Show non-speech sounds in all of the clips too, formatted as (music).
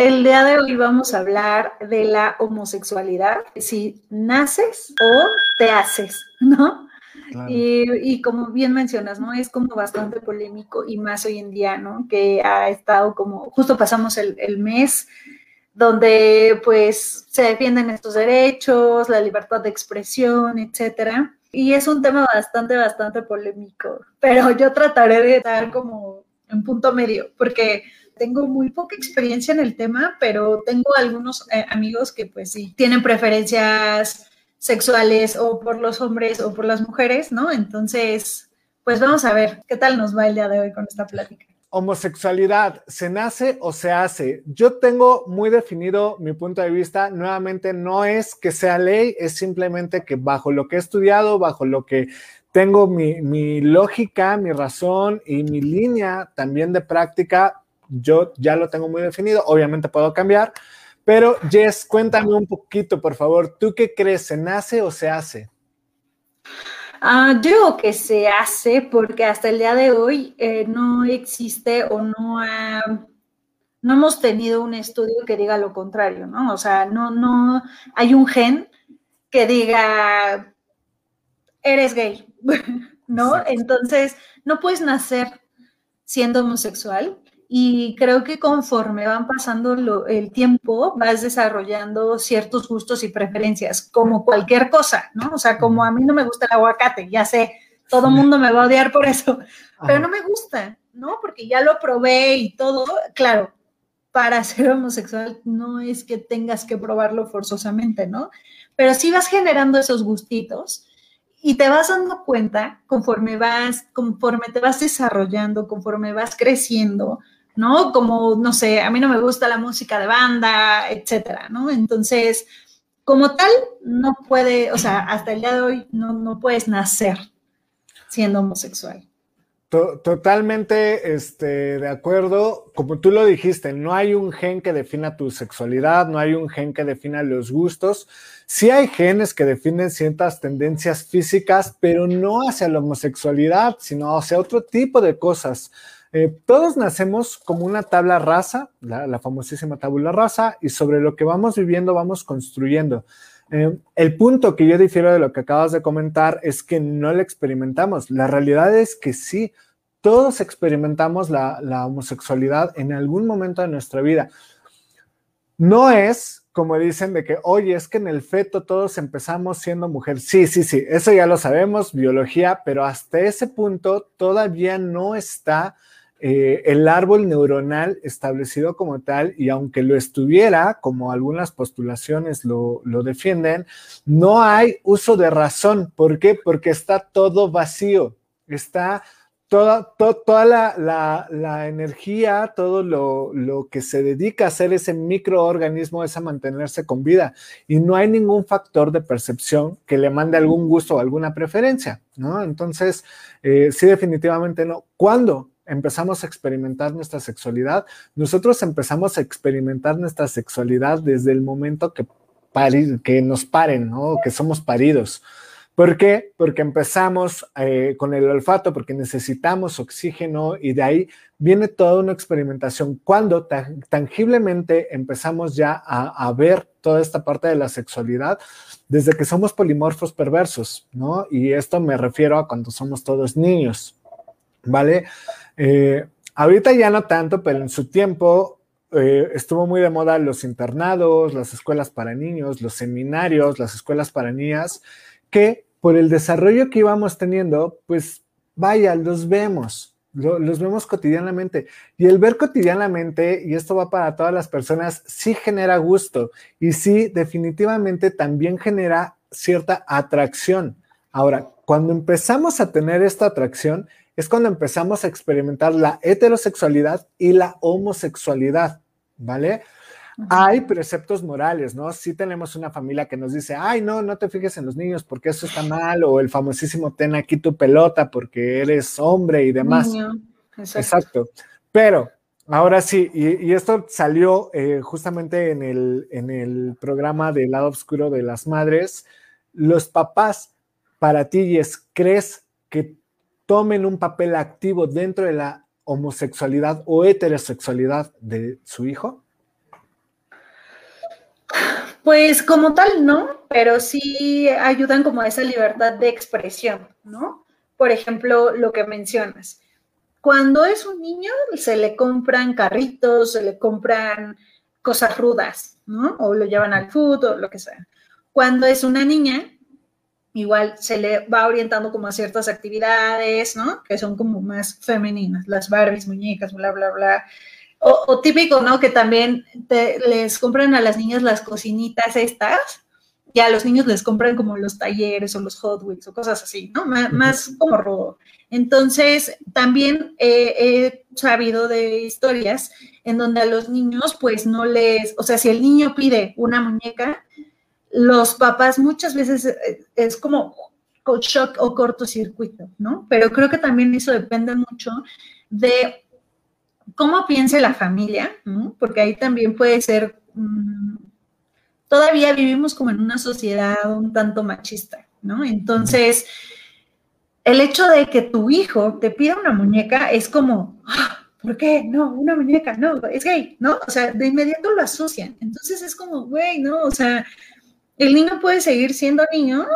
El día de hoy vamos a hablar de la homosexualidad, si naces o te haces, ¿no? Y, como bien mencionas, ¿no? Es como bastante polémico y más hoy en día, ¿no? Que ha estado como, justo pasamos el, el mes donde pues se defienden estos derechos, la libertad de expresión, etcétera. Y es un tema bastante, bastante polémico, pero yo trataré de estar como en punto medio, porque tengo muy poca experiencia en el tema, pero tengo algunos eh, amigos que pues sí, tienen preferencias sexuales o por los hombres o por las mujeres, ¿no? Entonces, pues vamos a ver qué tal nos va el día de hoy con esta plática. Homosexualidad, ¿se nace o se hace? Yo tengo muy definido mi punto de vista. Nuevamente, no es que sea ley, es simplemente que bajo lo que he estudiado, bajo lo que tengo mi, mi lógica, mi razón y mi línea también de práctica, yo ya lo tengo muy definido. Obviamente puedo cambiar, pero Jess, cuéntame un poquito, por favor. ¿Tú qué crees? ¿Se nace o se hace? Ah, yo que se hace porque hasta el día de hoy eh, no existe o no no hemos tenido un estudio que diga lo contrario, ¿no? O sea, no, no hay un gen que diga eres gay, (laughs) ¿no? Entonces, no puedes nacer siendo homosexual, y creo que conforme van pasando el tiempo, vas desarrollando ciertos gustos y preferencias, como cualquier cosa, ¿no? O sea, como a mí no me gusta el aguacate, ya sé, todo el mundo me va a odiar por eso, pero no me gusta, ¿no? Porque ya lo probé y todo, claro, para ser homosexual no es que tengas que probarlo forzosamente, ¿no? Pero sí vas generando esos gustitos y te vas dando cuenta conforme vas, conforme te vas desarrollando, conforme vas creciendo, ¿no? Como, no sé, a mí no me gusta la música de banda, etcétera, ¿no? Entonces, como tal, no puede, o sea, hasta el día de hoy no, no puedes nacer siendo homosexual. Totalmente este, de acuerdo. Como tú lo dijiste, no hay un gen que defina tu sexualidad, no hay un gen que defina los gustos. Sí hay genes que definen ciertas tendencias físicas, pero no hacia la homosexualidad, sino hacia otro tipo de cosas. Eh, todos nacemos como una tabla rasa, la, famosísima tabla rasa, y sobre lo que vamos viviendo vamos construyendo. Eh, el punto que yo difiero de lo que acabas de comentar es que no lo experimentamos. La realidad es que sí, todos experimentamos la, la homosexualidad en algún momento de nuestra vida. No es como dicen de que, oye, es que en el feto todos empezamos siendo mujer. Sí, sí, sí, eso ya lo sabemos, biología, pero hasta ese punto todavía no está eh, el árbol neuronal establecido como tal, y aunque lo estuviera, como algunas postulaciones lo, defienden, no hay uso de razón. ¿Por qué? Porque está todo vacío, está toda, toda la, energía, todo lo, lo, que se dedica a hacer ese microorganismo es a mantenerse con vida y no hay ningún factor de percepción que le mande algún gusto o alguna preferencia, ¿no? Entonces, eh, sí, definitivamente no. ¿Cuándo? Empezamos a experimentar nuestra sexualidad, nosotros empezamos a experimentar nuestra sexualidad desde el momento que, que nos paren, ¿no? Que somos paridos. ¿Por qué? Porque empezamos eh, con el olfato, porque necesitamos oxígeno y de ahí viene toda una experimentación. Cuando tangiblemente empezamos ya a, a, ver toda esta parte de la sexualidad, desde que somos polimorfos perversos, ¿no? Y esto me refiero a cuando somos todos niños, ¿vale? Eh, ahorita ya no tanto, pero en su tiempo eh, estuvo muy de moda los internados, las escuelas para niños, los seminarios, las escuelas para niñas, que por el desarrollo que íbamos teniendo, pues vaya, los vemos, los vemos cotidianamente. Y el ver cotidianamente, y esto va para todas las personas, sí genera gusto y sí definitivamente también genera cierta atracción. Ahora, cuando empezamos a tener esta atracción, es cuando empezamos a experimentar la heterosexualidad y la homosexualidad, ¿vale? Hay preceptos morales, ¿no? Sí tenemos una familia que nos dice, ay, no, no te fijes en los niños porque eso está mal, o el famosísimo ten aquí tu pelota porque eres hombre y demás. Exacto. Pero ahora sí, y, esto salió eh, justamente en el, en el programa del lado oscuro de las madres, los papás, para ti, ¿crees que tomen un papel activo dentro de la homosexualidad o heterosexualidad de su hijo? Pues como tal, no, pero sí ayudan como a esa libertad de expresión, ¿no? Por ejemplo, lo que mencionas. Cuando es un niño, se le compran carritos, se le compran cosas rudas, ¿no? O lo llevan al fútbol, lo que sea. Cuando es una niña, igual se le va orientando como a ciertas actividades, ¿no? Que son como más femeninas, las Barbies, muñecas, bla, bla, bla. O, típico, ¿no? Que también les compran a las niñas las cocinitas estas, y a los niños les compran como los talleres o los Hot Wheels o cosas así, ¿no? Más, como robo. Entonces, también he sabido de historias en donde a los niños, pues no les, o sea, si el niño pide una muñeca, los papás muchas veces eh, es como shock o cortocircuito, ¿no? Pero creo que también eso depende mucho de cómo piense la familia, ¿no? Porque ahí también puede ser, mm, todavía vivimos como en una sociedad un tanto machista, ¿no? Entonces, el hecho de que tu hijo te pida una muñeca es como, ah, ¿por qué? No, una muñeca, no, es gay, ¿no? O sea, de inmediato lo asocian. Entonces es como, güey, ¿no? O sea, el niño puede seguir siendo niño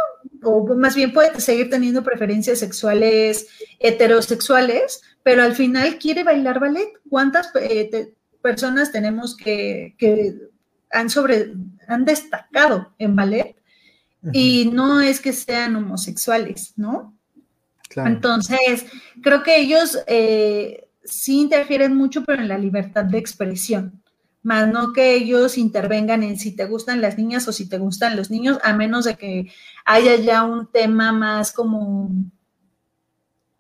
o más bien puede seguir teniendo preferencias sexuales heterosexuales, pero al final quiere bailar ballet. ¿Cuántas eh, personas tenemos que, han, sobre, han destacado en ballet? Y no es que sean homosexuales, ¿no? Entonces, creo que ellos eh, sí interfieren mucho, pero en la libertad de expresión más no que ellos intervengan en si te gustan las niñas o si te gustan los niños, a menos de que haya ya un tema más como,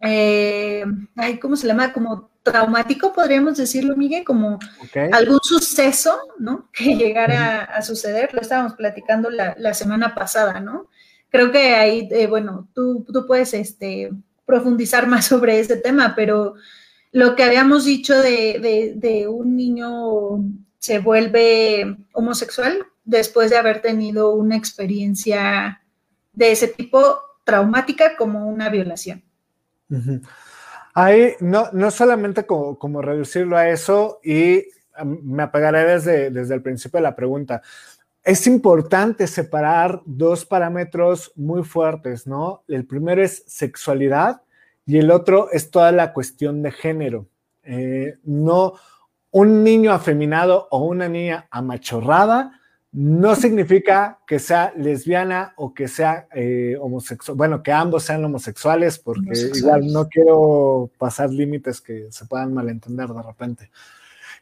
eh, ¿cómo se llama? Como traumático, podríamos decirlo, Miguel, como algún suceso, ¿no? Que llegara a, suceder. Lo estábamos platicando la, semana pasada, ¿no? Creo que ahí, eh, bueno, tú, tú puedes este, profundizar más sobre ese tema, pero lo que habíamos dicho de, de un niño se vuelve homosexual después de haber tenido una experiencia de ese tipo traumática como una violación. Ahí no, no solamente como, reducirlo a eso y me apegaré desde, desde el principio de la pregunta. Es importante separar dos parámetros muy fuertes, ¿no? El primero es sexualidad y el otro es toda la cuestión de género. Eh, no, un niño afeminado o una niña amachorrada no (laughs) significa que sea lesbiana o que sea eh, homosexual, bueno, que ambos sean homosexuales, porque igual no quiero pasar límites que se puedan malentender de repente.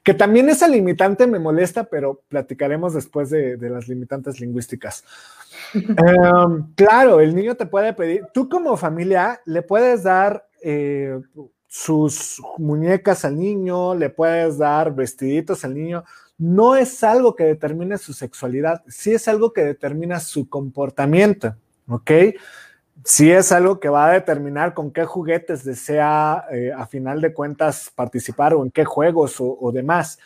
Que también esa limitante me molesta, pero platicaremos después de, las limitantes lingüísticas. (laughs) Em, claro, el niño te puede pedir, tú como familia le puedes dar eh, sus muñecas al niño, le puedes dar vestiditos al niño, no es algo que determine su sexualidad, sí es algo que determina su comportamiento, ¿ok? Sí es algo que va a determinar con qué juguetes desea eh, a final de cuentas participar o en qué juegos o, demás.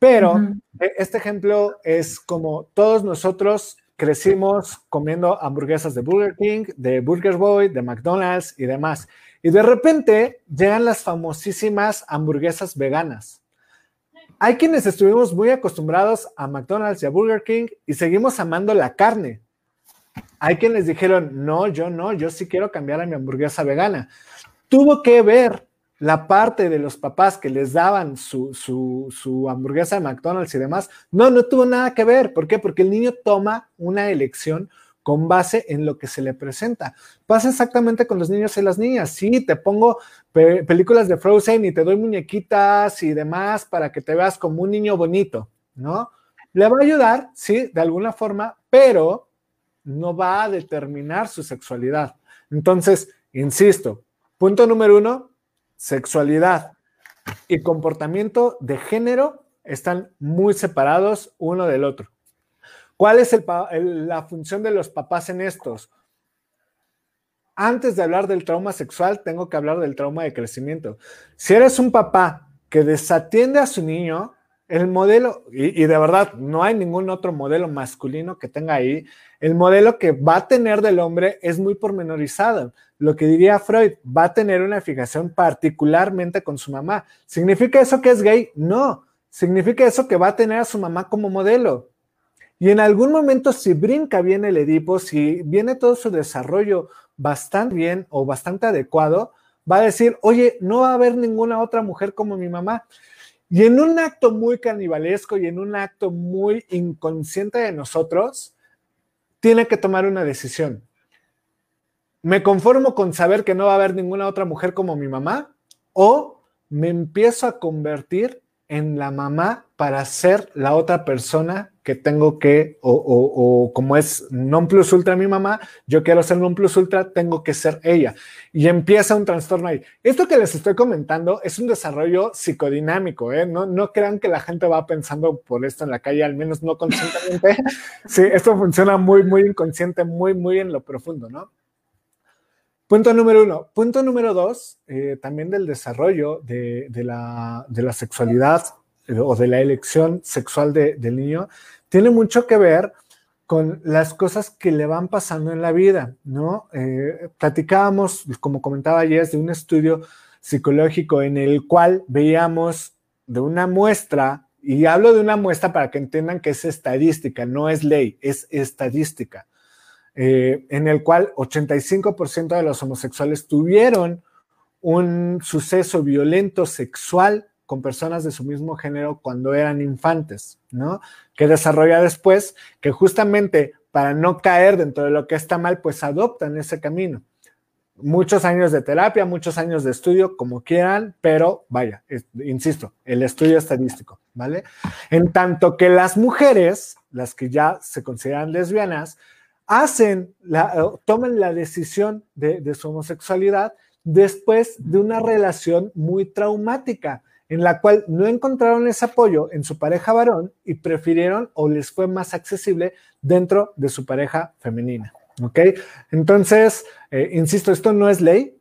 Pero e, este ejemplo es como todos nosotros crecimos comiendo hamburguesas de Burger King, de Burger Boy, de McDonald's y demás. Y de repente llegan las famosísimas hamburguesas veganas. Hay quienes estuvimos muy acostumbrados a McDonald's y a Burger King y seguimos amando la carne. Hay quienes dijeron, no, yo no, yo sí quiero cambiar a mi hamburguesa vegana. Tuvo que ver la parte de los papás que les daban su, su, su, hamburguesa de McDonald's y demás. No, no tuvo nada que ver. ¿Por qué? Porque el niño toma una elección con base en lo que se le presenta. Pasa exactamente con los niños y las niñas. Sí, te pongo películas de Frozen y te doy muñequitas y demás para que te veas como un niño bonito, ¿no? Le va a ayudar, sí, de alguna forma, pero no va a determinar su sexualidad. Entonces, insisto, punto número uno, sexualidad y comportamiento de género están muy separados uno del otro. ¿Cuál es la función de los papás en estos? Antes de hablar del trauma sexual, tengo que hablar del trauma de crecimiento. Si eres un papá que desatiende a su niño, el modelo, y, de verdad no hay ningún otro modelo masculino que tenga ahí, el modelo que va a tener del hombre es muy pormenorizado. Lo que diría Freud, va a tener una fijación particularmente con su mamá. ¿Significa eso que es gay? No. Significa eso que va a tener a su mamá como modelo Y en algún momento, si brinca bien el Edipo, si viene todo su desarrollo bastante bien o bastante adecuado, va a decir, oye, no va a haber ninguna otra mujer como mi mamá. Y en un acto muy canibalesco y en un acto muy inconsciente de nosotros, tiene que tomar una decisión. ¿Me conformo con saber que no va a haber ninguna otra mujer como mi mamá? ¿O me empiezo a convertir en la mamá para ser la otra persona que tengo que, o, como es non plus ultra mi mamá, yo quiero ser non plus ultra, tengo que ser ella. Y empieza un trastorno ahí. Esto que les estoy comentando es un desarrollo psicodinámico, ¿eh? No, no crean que la gente va pensando por esto en la calle, al menos no conscientemente. (laughs) sí, esto funciona muy, muy inconsciente, muy, muy en lo profundo, ¿no? Punto número uno. Punto número dos, eh, también del desarrollo de, la, sexualidad eh, o de la elección sexual del niño, tiene mucho que ver con las cosas que le van pasando en la vida, ¿no? Eh, platicábamos, como comentaba ayer, de un estudio psicológico en el cual veíamos de una muestra, y hablo de una muestra para que entiendan que es estadística, no es ley, es estadística eh, en el cual 85% de los homosexuales tuvieron un suceso violento sexual con personas de su mismo género cuando eran infantes, ¿no? Que desarrolla después que justamente para no caer dentro de lo que está mal, pues adoptan ese camino. Muchos años de terapia, muchos años de estudio, como quieran, pero vaya, insisto, el estudio estadístico, ¿vale? En tanto que las mujeres, las que ya se consideran lesbianas, hacen, la, toman la decisión de, su homosexualidad después de una relación muy traumática en la cual no encontraron ese apoyo en su pareja varón y prefirieron o les fue más accesible dentro de su pareja femenina. ¿Ok? Entonces, eh, insisto, esto no es ley.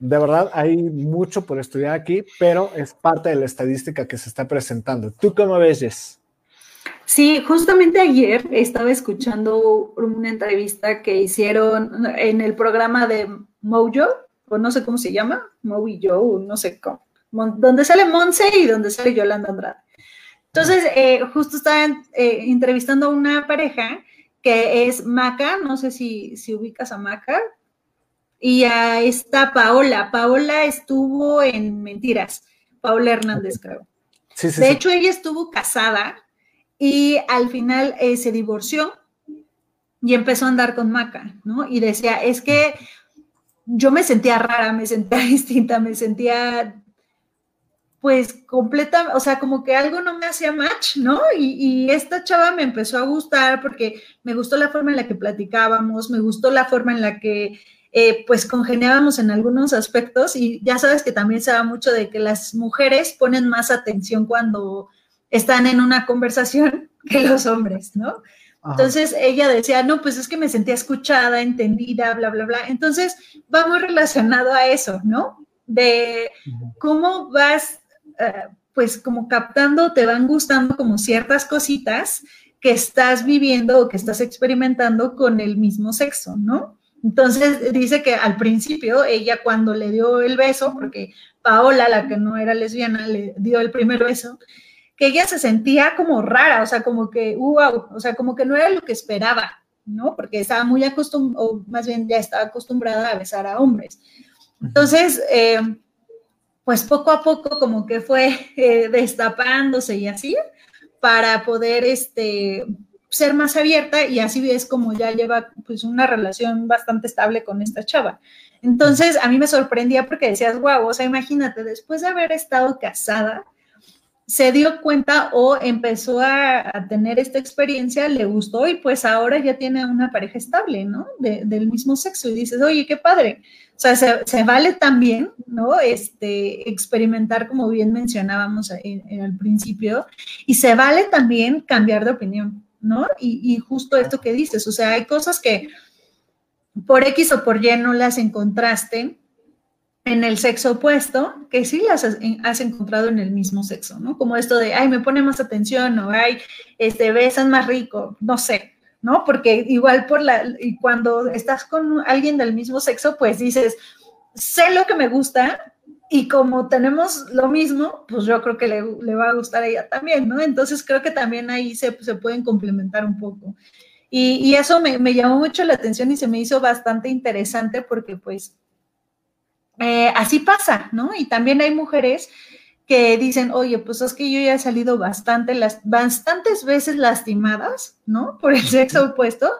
De verdad, hay mucho por estudiar aquí, pero es parte de la estadística que se está presentando. ¿Tú cómo ves, Jess? Sí, justamente ayer estaba escuchando una entrevista que hicieron en el programa de Mojo, o no sé cómo se llama, Mojo, no sé cómo, donde sale Monse y donde sale Yolanda Andrade. Entonces, eh, justo estaban eh, entrevistando a una pareja que es Maca, no sé si, si ubicas a Maca, y a esta Paola. Paola estuvo en Mentiras, Paola Hernández, creo. de hecho, ella estuvo casada y al final eh, se divorció y empezó a andar con Maca, ¿no? Y decía, es que yo me sentía rara, me sentía (laughs) distinta, me sentía pues completa, o sea, como que algo no me hacía match, ¿no? Y, esta chava me empezó a gustar porque me gustó la forma en la que platicábamos, me gustó la forma en la que eh, pues congeniábamos en algunos aspectos y ya sabes que también se da mucho de que las mujeres ponen más atención cuando están en una conversación (laughs) que los hombres, ¿no? Entonces ella decía, no, pues es que me sentía escuchada, entendida, bla, bla, bla. Entonces va muy relacionado a eso, ¿no? De cómo vas, eh, pues como captando, te van gustando como ciertas cositas que estás viviendo o que estás experimentando con el mismo sexo, ¿no? Entonces dice que al principio ella cuando le dio el beso, porque Paola, la que no era lesbiana, le dio el primer beso, que ella se sentía como rara, o sea, como que, wow, o sea, como que no era lo que esperaba, ¿no? Porque estaba muy acostumbrada, o más bien ya estaba acostumbrada a besar a hombres. Entonces, eh, pues poco a poco como que fue eh, destapándose y así, para poder, este, ser más abierta y así es como ya lleva pues una relación bastante estable con esta chava. Entonces a mí me sorprendía porque decías, wow, o sea, imagínate, después de haber estado casada, se dio cuenta o empezó a, tener esta experiencia, le gustó y pues ahora ya tiene una pareja estable, ¿no? del mismo sexo y dices, oye, qué padre. O sea, se, vale también, ¿no? Este, experimentar, como bien mencionábamos en, el principio, y se vale también cambiar de opinión, ¿no? Y, y justo esto que dices, o sea, hay cosas que por X o por Y no las encontraste, en el sexo opuesto que sí las has, encontrado en el mismo sexo, ¿no? Como esto de, ay, me pone más atención o, ay, este, besan más rico, no sé, ¿no? Porque igual por la, y cuando estás con alguien del mismo sexo, pues dices, sé lo que me gusta y como tenemos lo mismo, pues yo creo que le, va a gustar a ella también, ¿no? Entonces creo que también ahí se, se pueden complementar un poco. Y, y eso me, me, llamó mucho la atención y se me hizo bastante interesante porque pues eh, así pasa, ¿no? Y también hay mujeres que dicen, oye, pues es que yo ya he salido bastante, las, bastantes veces lastimadas, ¿no? Por el sexo opuesto,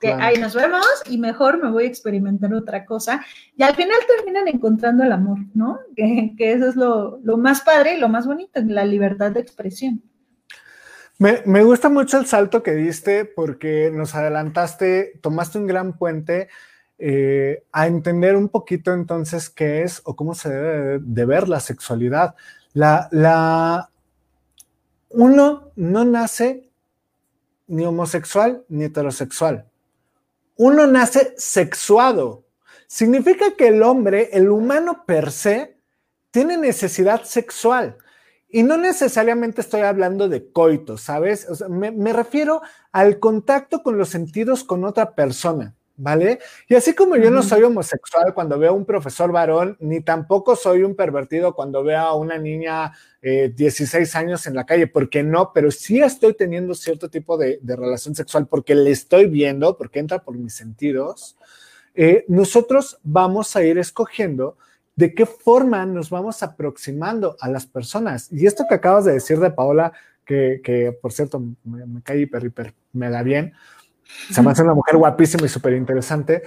que ahí nos vemos y mejor me voy a experimentar otra cosa. Y al final terminan encontrando el amor, ¿no? Que, eso es lo, más padre y lo más bonito, la libertad de expresión. Me, me, gusta mucho el salto que diste porque nos adelantaste, tomaste un gran puente eh, a entender un poquito entonces qué es o cómo se debe de ver la sexualidad. La, la, uno no nace ni homosexual ni heterosexual. Uno nace sexuado. Significa que el hombre, el humano per se, tiene necesidad sexual. Y no necesariamente estoy hablando de coito, ¿sabes? me, me, refiero al contacto con los sentidos con otra persona. ¿Vale? Y así como yo no soy homosexual cuando veo a un profesor varón, ni tampoco soy un pervertido cuando veo a una niña eh, 16 años en la calle, porque no, pero sí estoy teniendo cierto tipo de, relación sexual porque le estoy viendo, porque entra por mis sentidos, eh, nosotros vamos a ir escogiendo de qué forma nos vamos aproximando a las personas. Y esto que acabas de decir de Paola, que, por cierto me, me cae hiper, hiper, me da bien, se me hace una mujer guapísima y súper interesante.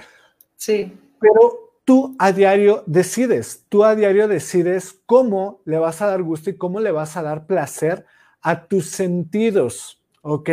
Sí. Pero tú a diario decides, tú a diario decides cómo le vas a dar gusto y cómo le vas a dar placer a tus sentidos, ¿ok?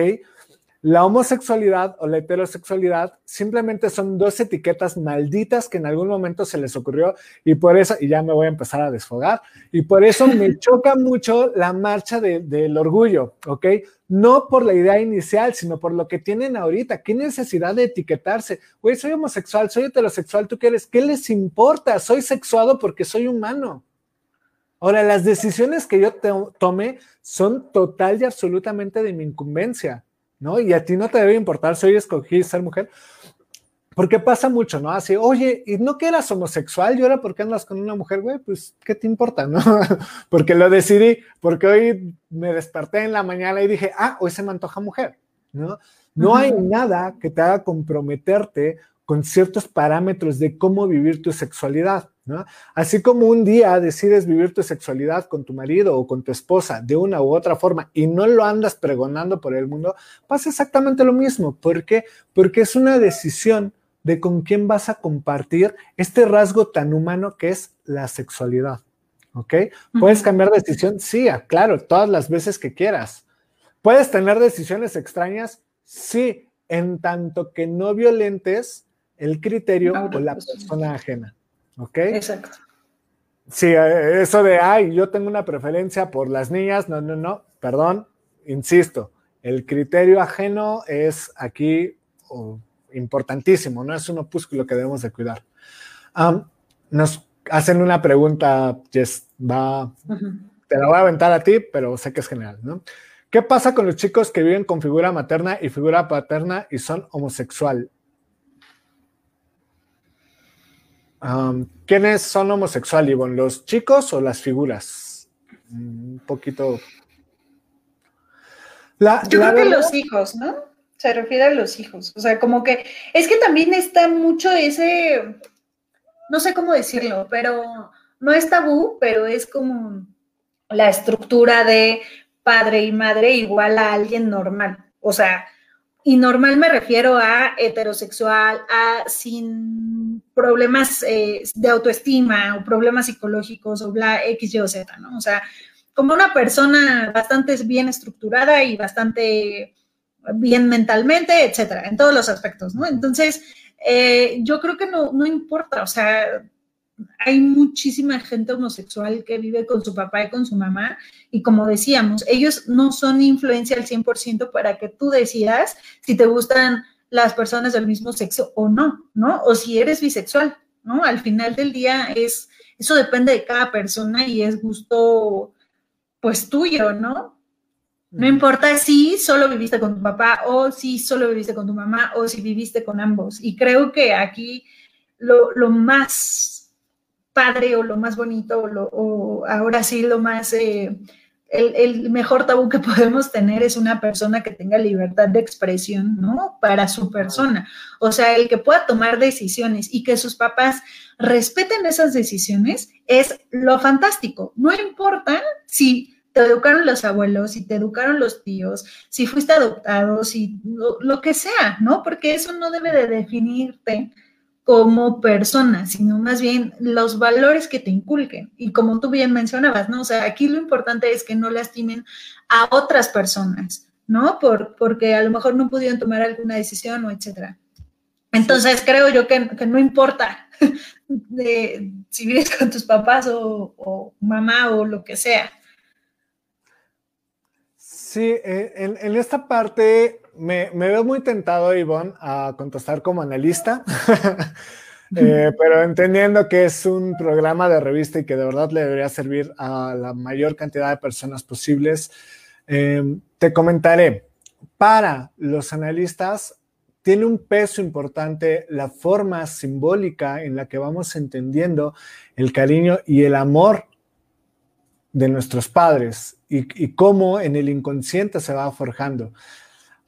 La homosexualidad o la heterosexualidad simplemente son dos etiquetas malditas que en algún momento se les ocurrió y por eso, y ya me voy a empezar a desfogar, y por eso me (laughs) choca mucho la marcha del orgullo, ¿ok? No por la idea inicial, sino por lo que tienen ahorita. ¿Qué necesidad de etiquetarse? Güey, soy homosexual, soy heterosexual, ¿tú qué eres? ¿Qué les importa? Soy sexuado porque soy humano. Ahora, las decisiones que yo tome son total y absolutamente de mi incumbencia. ¿No? Y a ti no te debe importar si hoy escogí ser mujer. Porque pasa mucho, ¿no? Así, oye, ¿y no que eras homosexual? ¿Y ahora por qué andas con una mujer, güey? Pues, ¿qué te importa, no? (laughs) porque lo decidí, porque hoy me desperté en la mañana y dije, ah, hoy se me antoja mujer, ¿no? No hay nada que te haga comprometerte con ciertos parámetros de cómo vivir tu sexualidad. Así como un día decides vivir tu sexualidad con tu marido o con tu esposa de una u otra forma y no lo andas pregonando por el mundo, pasa exactamente lo mismo. ¿Por qué? Porque es una decisión de con quién vas a compartir este rasgo tan humano que es la sexualidad. ¿Ok? ¿Puedes cambiar de decisión? Sí, claro, todas las veces que quieras. ¿Puedes tener decisiones extrañas? Sí, en tanto que no violentes el criterio o la persona ajena. ¿Ok? Exacto. Sí, eh, eso de, ay, yo tengo una preferencia por las niñas, no, no, no, perdón, insisto, el criterio ajeno es aquí importantísimo, no es un opúsculo que debemos de cuidar. nos hacen una pregunta, Jess, va, te la voy a aventar a ti, pero sé que es general, ¿no? ¿Qué pasa con los chicos que viven con figura materna y figura paterna y son homosexual? ¿Quiénes son homosexuales, Ivonne? ¿Los chicos o las figuras? Un poquito. Yo creo que los hijos, ¿no? Se refiere a los hijos. O sea, como que es que también está mucho ese, no sé cómo decirlo, pero no es tabú, pero es como la estructura de padre y madre igual a alguien normal. O sea, y normal me refiero a heterosexual, a sin problemas eh, de autoestima o problemas psicológicos o bla, X, Y o Z, ¿no? O sea, como una persona bastante bien estructurada y bastante bien mentalmente, etcétera, en todos los aspectos, ¿no? Entonces, eh, yo creo que no, no importa, o sea, hay muchísima gente homosexual que vive con su papá y con su mamá y como decíamos, ellos no son influencia al 100% para que tú decidas si te gustan las personas del mismo sexo o no, ¿no? O si eres bisexual, ¿no? Al final del día es, eso depende de cada persona y es gusto, pues tuyo, ¿no? No importa si solo viviste con tu papá o si solo viviste con tu mamá o si viviste con ambos. Y creo que aquí lo, lo más padre o lo más bonito o, ahora sí lo más... Eh, el, mejor tabú que (laughs) podemos tener es una persona que tenga libertad de expresión, ¿no? Para su persona. O sea, el que pueda tomar decisiones y que sus papás respeten esas decisiones es lo fantástico. No importa si te educaron los abuelos, si te educaron los tíos, si fuiste adoptado, si lo que sea, ¿no? Porque eso no debe de definirte como persona, sino más bien los valores que te inculquen. Y como tú bien mencionabas, ¿no? O sea, aquí lo importante es que no lastimen a otras personas, ¿no? Por, porque a lo mejor no pudieron tomar alguna decisión o etcétera. Entonces, creo yo que, no importa (laughs) de, si vives con tus papás o, mamá o lo que sea. Sí, eh, en, en esta parte me, veo muy tentado, Ivonne, a contestar como analista, (laughs) eh, pero entendiendo que es un programa de revista y que de verdad le debería servir a la mayor cantidad de personas posibles, em, te comentaré, para los analistas tiene un peso importante la forma simbólica en la que vamos entendiendo el cariño y el amor de nuestros padres y, y cómo en el inconsciente se va forjando.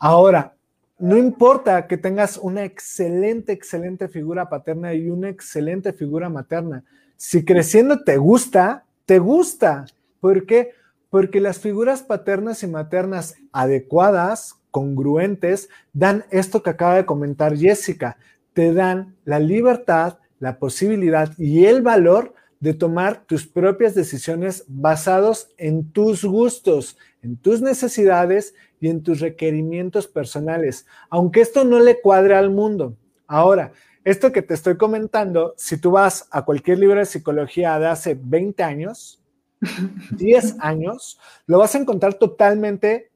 Ahora, no importa que tengas una excelente, excelente figura paterna y una excelente figura materna. Si creciendo te gusta, te gusta. ¿Por qué? Porque las figuras paternas y maternas adecuadas, congruentes, dan esto que acaba de comentar Jessica. Te dan la libertad, la posibilidad y el valor de tomar tus propias decisiones basados en tus gustos, en tus necesidades y en tus requerimientos personales, aunque esto no le cuadre al mundo. Ahora, esto que te estoy comentando, si tú vas a cualquier libro de psicología de hace 20 años, (laughs) 10 años, lo vas a encontrar totalmente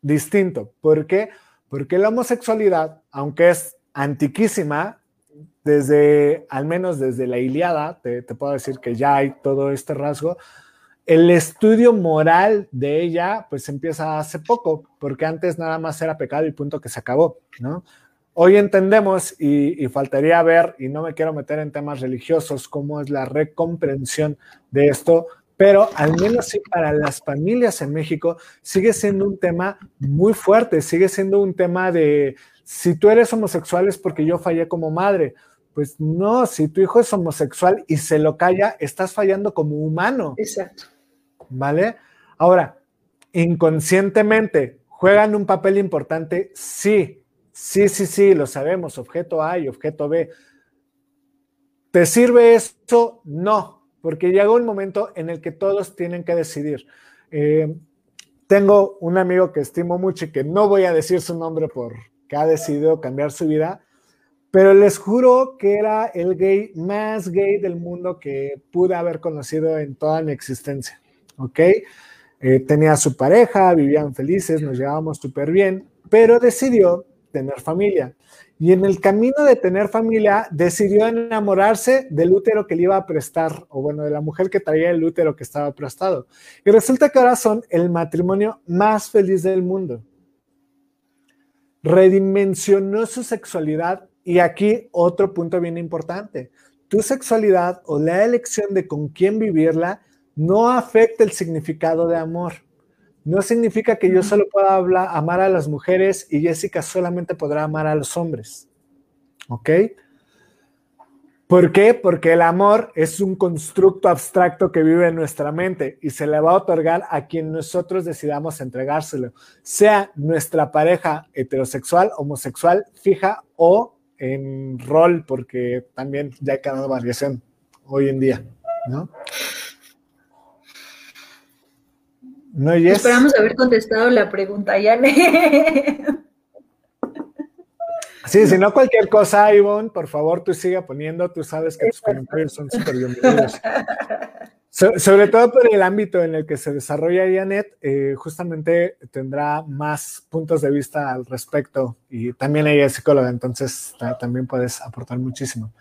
distinto. ¿Por qué? Porque la homosexualidad, aunque es antiquísima, desde, al menos desde la Iliada, te, te puedo decir que ya hay todo este rasgo, el estudio moral de ella, pues empieza hace poco, porque antes nada más era pecado y punto que se acabó, ¿no? Hoy entendemos, y, faltaría ver, y no me quiero meter en temas religiosos, cómo es la recomprensión de esto, pero al menos sí para las familias en México sigue siendo un tema muy fuerte, sigue siendo un tema de si tú eres homosexual es porque yo fallé como madre. Pues no, si tu hijo es homosexual y se lo calla, estás fallando como humano. Exacto. ¿Vale? Ahora, inconscientemente, ¿juegan un papel importante? Sí, sí, sí, sí, lo sabemos, objeto A y objeto B. ¿Te sirve esto? No, porque llega un momento en el que todos tienen que decidir. Eh, tengo un amigo que estimo mucho y que no voy a decir su nombre porque ha decidido cambiar su vida, pero les juro que era el gay más gay del mundo que pude haber conocido en toda mi existencia. ¿Ok? Eh, tenía su pareja, vivían felices, nos llevábamos súper bien, pero decidió tener familia. Y en el camino de tener familia, decidió enamorarse del útero que le iba a prestar, o bueno, de la mujer que traía el útero que estaba prestado. Y resulta que ahora son el matrimonio más feliz del mundo. Redimensionó su sexualidad y aquí otro punto bien importante. Tu sexualidad o la elección de con quién vivirla no afecta el significado de amor. No significa que yo solo pueda hablar, amar a las mujeres y Jessica solamente podrá amar a los hombres. ¿Ok? ¿Por qué? Porque el amor es un constructo abstracto que vive en nuestra mente y se le va a otorgar a quien nosotros decidamos entregárselo, sea nuestra pareja heterosexual, homosexual, fija o en rol, porque también ya hay cada variación hoy en día, ¿no? No, Esperamos haber contestado la pregunta, Yane. Sí, si no cualquier cosa, Ivonne, por favor, tú siga poniendo, tú sabes que tus comentarios son súper bienvenidos. sobre todo por el ámbito en el que se desarrolla Janet, eh, justamente tendrá más puntos de vista al respecto y también ella es psicóloga, entonces también puedes aportar muchísimo.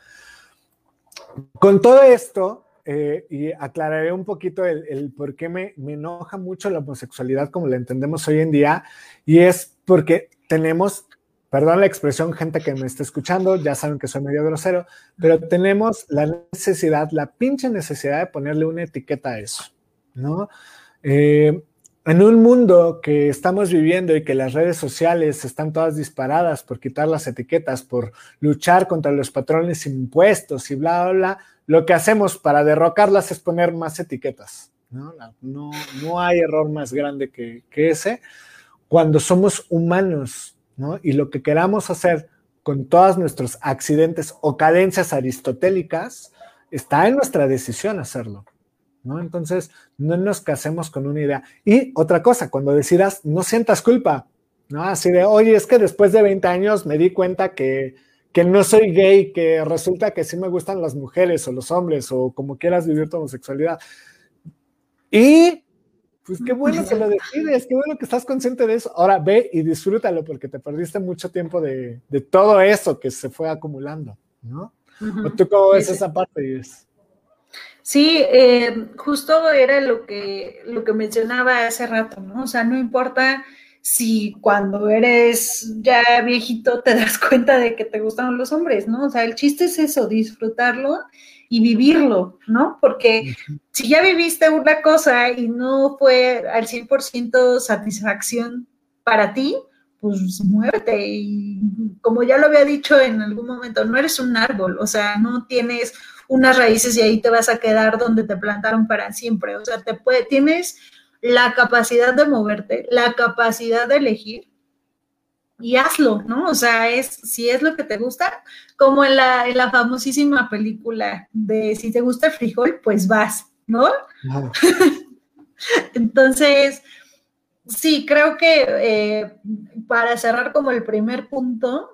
Con todo esto, eh, y aclararé un poquito el, por qué me, me, enoja mucho la homosexualidad como la entendemos hoy en día, y es porque tenemos perdón la expresión, gente que me está escuchando, ya saben que soy medio grosero, pero tenemos la necesidad, la pinche necesidad de ponerle una etiqueta a eso, ¿no? Eh, en un mundo que estamos viviendo y que las redes sociales están todas disparadas por quitar las etiquetas, por luchar contra los patrones impuestos y bla, bla, bla, lo que hacemos para derrocarlas es poner más etiquetas. No, no, hay error más grande que, que ese cuando somos humanos ¿no? y lo que queramos hacer con todos nuestros accidentes o cadencias aristotélicas está en nuestra decisión hacerlo. ¿no? Entonces, no nos casemos con una idea. Y otra cosa, cuando decidas, no sientas culpa, ¿no? Así de, oye, es que después de 20 años me di cuenta que, que no soy gay, que resulta que sí me gustan las mujeres o los hombres o como quieras vivir tu homosexualidad. Y pues qué bueno que lo decides, qué bueno que estás consciente de eso. Ahora ve y disfrútalo porque te perdiste mucho tiempo de, de todo eso que se fue acumulando, ¿no? ¿Tú cómo ves esa parte? Sí, eh, justo era lo que, lo que mencionaba hace rato, ¿no? O sea, no importa si cuando eres ya viejito te das (laughs) cuenta de que te gustan los hombres, ¿no? O sea, el chiste es eso, disfrutarlo y vivirlo, ¿no? Porque si ya viviste una cosa y no fue al 100% satisfacción para ti, pues muévete y como ya lo había dicho en algún momento, no eres un árbol, o sea, no tienes unas raíces y ahí te vas a quedar donde te plantaron para siempre. O sea, te puede, tienes la capacidad de moverte, la capacidad de elegir y hazlo, ¿no? O sea, es si es lo que te gusta, como en la, en la famosísima película de si te gusta el frijol, pues vas, ¿no? (laughs) Entonces, sí, creo que eh, para cerrar como el primer punto,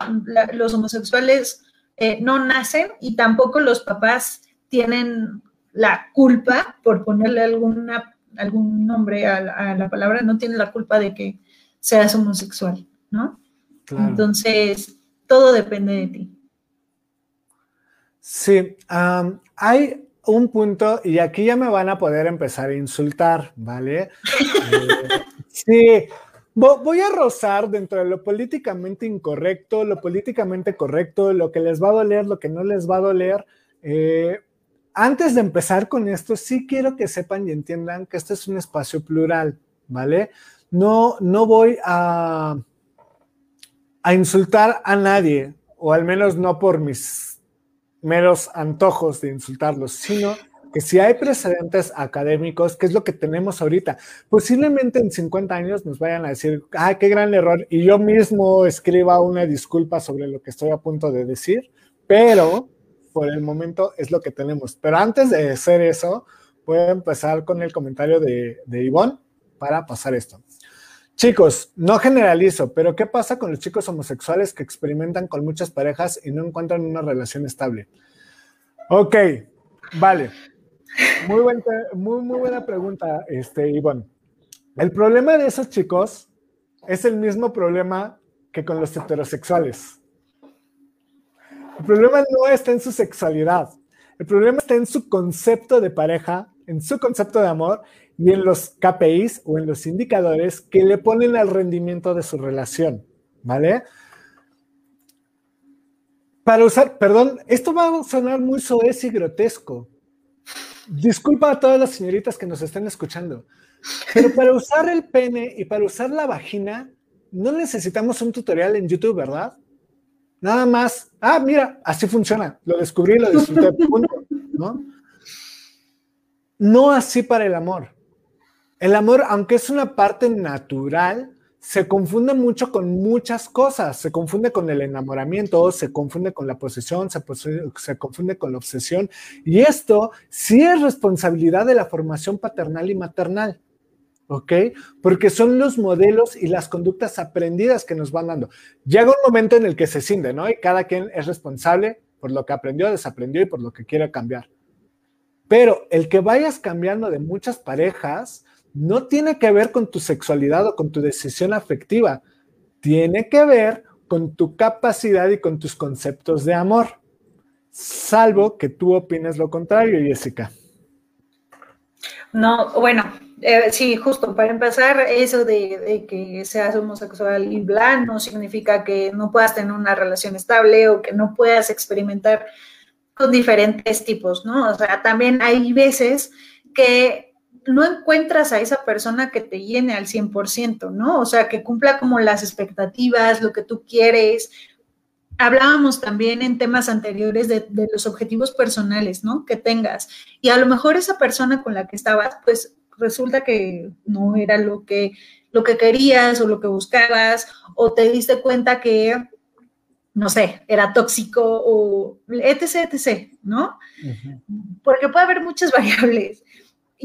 los homosexuales eh, no nacen y tampoco los papás tienen la culpa, por ponerle alguna, algún nombre a la, palabra, no tienen la culpa de que seas homosexual, ¿no? Entonces, todo depende de ti. Sí, hay un punto, y aquí ya me van a poder empezar a insultar, ¿vale? (laughs) Eh, sí, Voy a rozar dentro de lo políticamente incorrecto, lo políticamente correcto, lo que les va a doler, lo que no les va a doler. Eh, antes de empezar con esto, sí quiero que sepan y entiendan que este es un espacio plural, ¿vale? No, no voy a, a insultar a nadie, o al menos no por mis meros antojos de insultarlos, sino que si hay precedentes académicos, que es lo que tenemos ahorita, posiblemente en 50 años nos vayan a decir, ah, qué gran error, y yo mismo escriba una disculpa sobre lo que estoy a punto de decir, pero por el momento es lo que tenemos. Pero antes de hacer eso, voy a empezar con el comentario de, de Ivonne para pasar esto. Chicos, no generalizo, pero ¿qué pasa con los chicos homosexuales que experimentan con muchas parejas y no encuentran una relación estable? Ok, vale. Muy, muy, muy buena pregunta, este, Ivonne. El problema de esos chicos es el mismo problema que con los heterosexuales. El problema no está en su sexualidad. El problema está en su concepto de pareja, en su concepto de amor y en los KPIs o en los indicadores que le ponen al rendimiento de su relación. ¿Vale? Para usar, perdón, esto va a sonar muy soez y grotesco, Disculpa a todas las señoritas que nos están escuchando, pero para usar el pene y para usar la vagina, no necesitamos un tutorial en YouTube, ¿verdad? Nada más, ah, mira, así funciona, lo descubrí, lo disfruté, ¿no? No así para el amor. El amor, aunque es una parte natural, se confunde mucho con muchas cosas. Se confunde con el enamoramiento, se confunde con la posesión, se, se, confunde con la obsesión. Y esto sí es responsabilidad de la formación paternal y maternal. ¿Ok? Porque son los modelos y las conductas aprendidas que nos van dando. Llega un momento en el que se cinde, ¿no? Y cada quien es responsable por lo que aprendió, desaprendió y por lo que quiere cambiar. Pero el que vayas cambiando de muchas parejas, no tiene que ver con tu sexualidad o con tu decisión afectiva, tiene que ver con tu capacidad y con tus conceptos de amor, salvo que tú opines lo contrario, Jessica. No, bueno, Eh, sí, justo, para empezar, eso de, que seas homosexual y blanco no significa que no puedas tener una relación estable o que no puedas experimentar con diferentes tipos, ¿no? O sea, también hay veces que no encuentras a esa persona que te llene al 100%, ¿no? O sea, que cumpla como las expectativas, lo que tú quieres. Hablábamos también en temas anteriores de, de los objetivos personales, ¿no? Que tengas. Y a lo mejor esa persona con la que estabas, pues resulta que no era lo que, lo que querías o lo que buscabas, o te diste cuenta que, no sé, era tóxico o etc., etc., ¿no? Porque puede haber muchas (laughs) variables.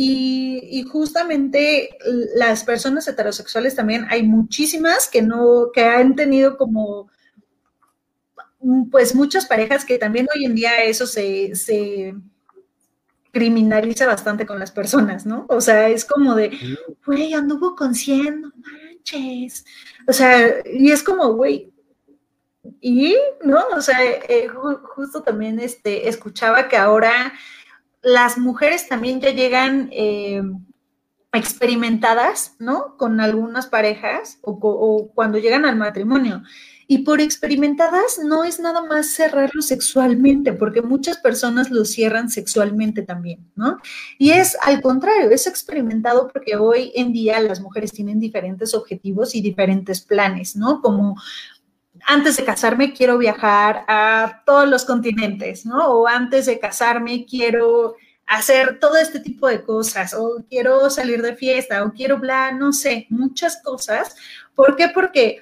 Y, justamente las personas heterosexuales también hay muchísimas que no, que han tenido como pues muchas parejas que también hoy en día eso se, se criminaliza bastante con las personas, ¿no? O sea, es como de, güey, anduvo con 100, no manches. O sea, y es como, güey, y, ¿no? O sea, eh, justo también este, escuchaba que ahora las mujeres también ya llegan eh, experimentadas, ¿no? Con algunas parejas o cuando llegan al matrimonio. Y por experimentadas no es nada más cerrarlo sexualmente, porque muchas personas lo cierran sexualmente también, ¿no? Y es al contrario, es experimentado porque hoy en día las mujeres tienen diferentes objetivos y diferentes planes, ¿no? Como antes de casarme quiero viajar a todos los continentes, ¿no? O antes de casarme quiero hacer todo este tipo de cosas, o quiero salir de fiesta, o quiero bla, no sé, muchas cosas. ¿Por qué? Porque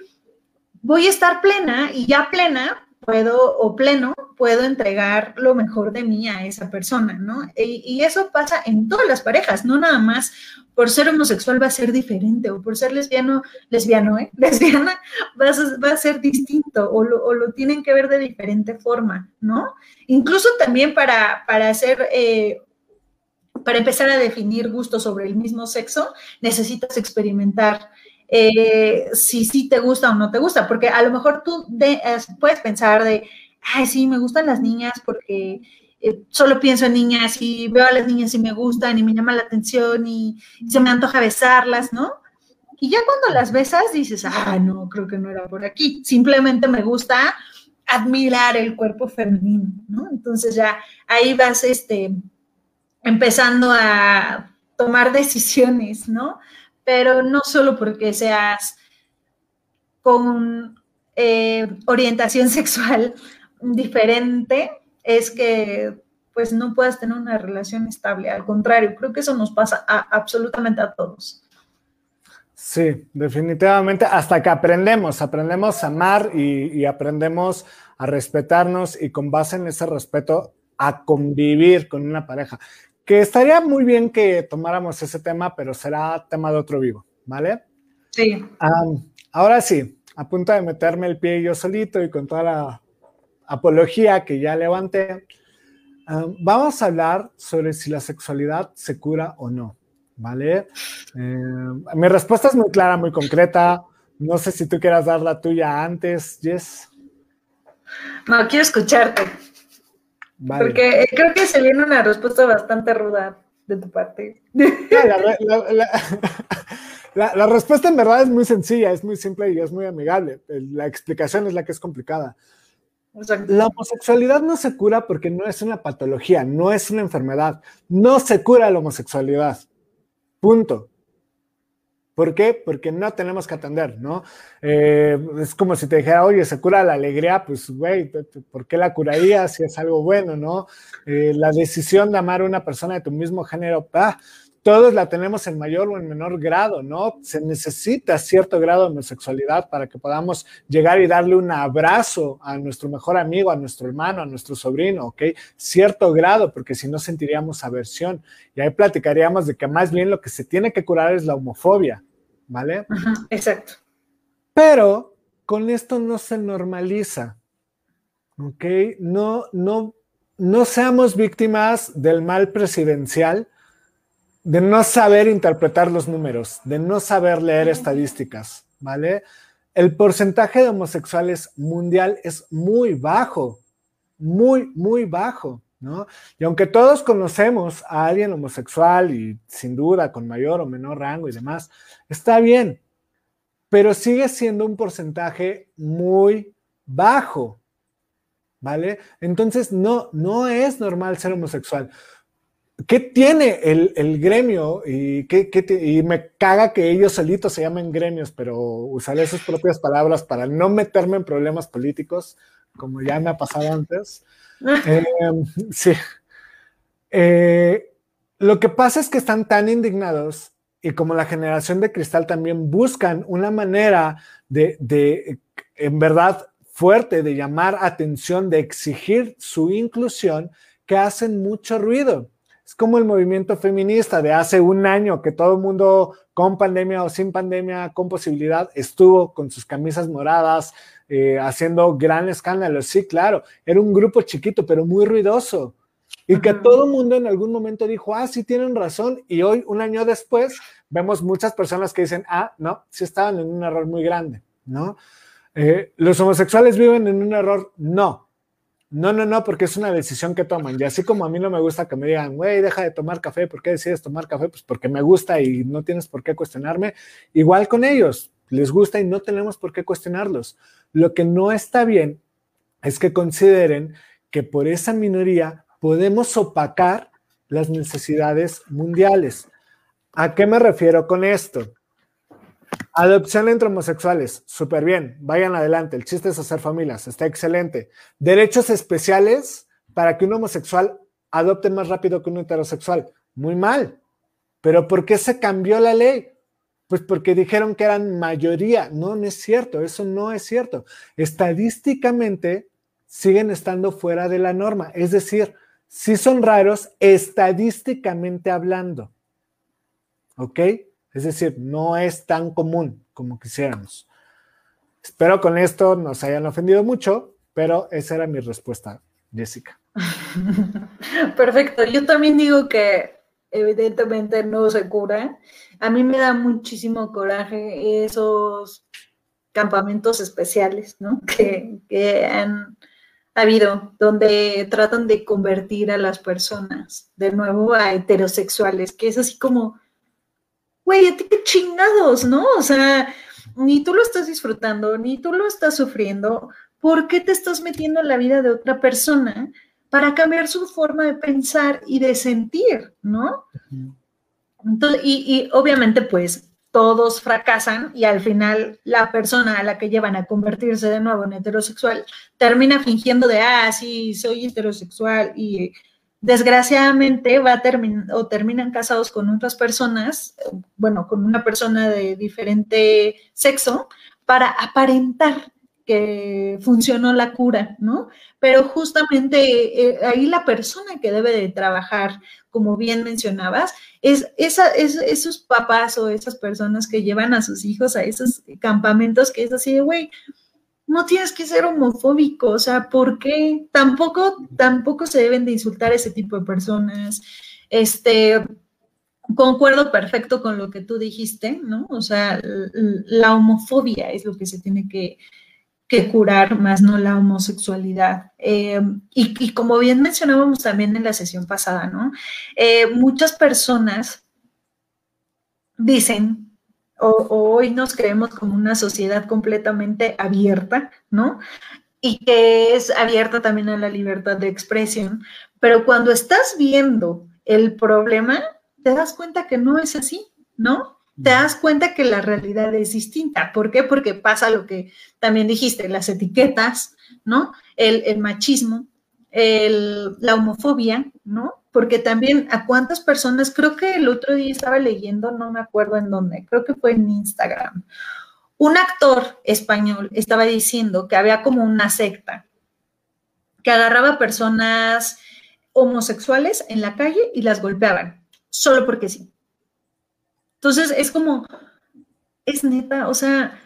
voy a estar plena y ya plena puedo o pleno puedo entregar lo mejor de mí a esa persona, ¿no? Y, eso pasa en todas las parejas, no nada más por ser homosexual va a ser diferente o por ser lesbiano, lesbiano, ¿eh? (laughs) Lesbiana va a, va a ser distinto o lo, o lo, tienen que ver de diferente forma, ¿no? Incluso también para, para. Eh, para empezar a definir gustos sobre el mismo sexo, necesitas experimentar eh, si sí te gusta o no te gusta, porque a lo mejor tú puedes pensar de, ay, sí, me gustan las niñas porque eh, solo pienso en niñas y veo a las niñas y me gustan y me llama la atención y, se me antoja besarlas, ¿no? Y ya cuando las besas dices, ah, no, creo que no era por aquí, simplemente me gusta admirar el cuerpo femenino, ¿no? Entonces ya ahí vas, este, empezando a tomar decisiones, ¿no? pero no solo porque seas con eh, orientación (laughs) sexual diferente, es que pues no puedas tener una relación estable. Al contrario, creo que eso nos pasa absolutamente a todos. Sí, definitivamente, hasta que aprendemos, aprendemos a amar y, y, aprendemos a respetarnos y con base en ese respeto a convivir con una pareja que estaría muy bien que tomáramos ese tema, pero será tema de otro vivo, ¿vale? Sí. ahora sí, a punto de meterme el pie yo solito y con toda la apología que ya levanté, vamos a hablar sobre si la sexualidad se cura o no, ¿vale? Eh, mi respuesta es muy clara, muy concreta. No sé si tú quieras dar la tuya antes, Jess. No, quiero escucharte. Porque creo que se viene una respuesta bastante ruda de tu parte. (laughs) La, respuesta en verdad es muy sencilla, es muy simple y es muy amigable. La explicación es la que es complicada. La homosexualidad no se cura porque no es una patología, no es una enfermedad. No se cura la homosexualidad. Punto. ¿Por qué? Porque no tenemos que atender, ¿no? Eh, es como si te dijera, oye, se cura la alegría, pues, güey, ¿por qué la curaría si es algo bueno, no? Eh, la decisión de amar a una persona de tu mismo género, ah, todos la tenemos en mayor o en menor grado, ¿no? Se necesita cierto grado de homosexualidad para que podamos llegar y darle un abrazo a nuestro mejor amigo, a nuestro hermano, a nuestro sobrino, ¿ok? Cierto grado, porque si no sentiríamos aversión. Y ahí platicaríamos de que más bien lo que se tiene que curar es la homofobia. ¿vale? exacto. Pero con esto no se normaliza, ¿ok? No, no, no seamos víctimas del mal presidencial, de no saber interpretar los números, de no saber leer estadísticas, ¿vale? El porcentaje de homosexuales mundial es muy bajo, muy, muy bajo, ¿no? Y aunque todos conocemos a alguien homosexual y sin duda con mayor o menor rango y demás, está bien, pero sigue siendo un porcentaje muy bajo, ¿vale? Entonces, no, no es normal ser homosexual. ¿Qué tiene el, gremio? Y, qué, y me caga que ellos solitos se llamen gremios, pero usaré sus propias palabras para no meterme en problemas políticos, como ya me ha pasado antes. Eh, sí. Eh, lo que pasa es que están tan indignados y como la generación de cristal también buscan una manera de, de, en verdad, fuerte de llamar atención, de exigir su inclusión, que hacen mucho ruido. Es como el movimiento feminista de hace un año que todo el mundo con pandemia o sin pandemia, con posibilidad, estuvo con sus camisas moradas, eh, haciendo gran escándalo. Sí, claro, era un grupo chiquito, pero muy ruidoso. Y que todo el mundo en algún momento dijo, ah, sí tienen razón. Y hoy, un año después, vemos muchas personas que dicen, ah, no, sí estaban en un error muy grande, ¿no? Eh, ¿Los homosexuales viven en un error? No. No, no, no, porque es una decisión que toman. Y así como a mí no me gusta que me digan, güey, deja de tomar café, ¿por qué decides tomar café? Pues porque me gusta y no tienes por qué cuestionarme. Igual con ellos, les gusta y no tenemos por qué cuestionarlos. Lo que no está bien es que consideren que por esa minoría podemos opacar las necesidades mundiales. ¿A qué me refiero con esto? Adopción entre homosexuales, súper bien, vayan adelante. El chiste es hacer familias, está excelente. Derechos especiales para que un homosexual adopte más rápido que un heterosexual, muy mal. Pero ¿por qué se cambió la ley? Pues porque dijeron que eran mayoría. No, no es cierto, eso no es cierto. Estadísticamente siguen estando fuera de la norma. Es decir, si son raros estadísticamente hablando. ¿Ok? Es decir, no es tan común como quisiéramos. Espero con esto nos hayan ofendido mucho, pero esa era mi respuesta, Jessica. (laughs) Perfecto. Yo también digo que evidentemente no se cura. A mí me da muchísimo coraje esos campamentos especiales, ¿no? (laughs) Que, que han habido, donde tratan de convertir a las personas de nuevo a heterosexuales, que es así como, güey, a ti qué chingados, ¿no? O sea, ni tú lo estás disfrutando, ni tú lo estás sufriendo. ¿Por qué te estás metiendo en la vida de otra persona para cambiar su forma de pensar y de sentir, ¿no? Entonces, y, y obviamente, pues todos fracasan y al final la persona a la que llevan a convertirse de nuevo en heterosexual termina fingiendo de, ah, sí, soy heterosexual y desgraciadamente va a terminar o terminan casados con otras personas, bueno, con una persona de diferente sexo, para aparentar que funcionó la cura, ¿no? Pero justamente eh, ahí la persona que debe de trabajar, como bien mencionabas, es, esa, es esos papás o esas personas que llevan a sus hijos a esos campamentos que es así de, güey, no tienes que ser homofóbico, o sea, ¿por qué? Tampoco, tampoco se deben de insultar a ese tipo de personas. Este, concuerdo perfecto con lo que tú dijiste, ¿no? O sea, la homofobia es lo que se tiene que, curar, más no la homosexualidad. Eh, y, como bien mencionábamos también en la sesión pasada, ¿no? Eh, muchas personas dicen o, hoy nos creemos como una sociedad completamente abierta, ¿no? Y que es abierta también a la libertad de expresión, pero cuando estás viendo el problema, te das cuenta que no es así, ¿no? Te das cuenta que la realidad es distinta. ¿Por qué? Porque pasa lo que también dijiste, las etiquetas, ¿no? El, el machismo, el, la homofobia, ¿no? Porque también a cuántas personas, creo que el otro día estaba leyendo, no me acuerdo en dónde, creo que fue en Instagram, un actor español estaba diciendo que había como una secta que agarraba personas homosexuales en la calle y las golpeaban, solo porque sí. Entonces es como, es neta, o sea,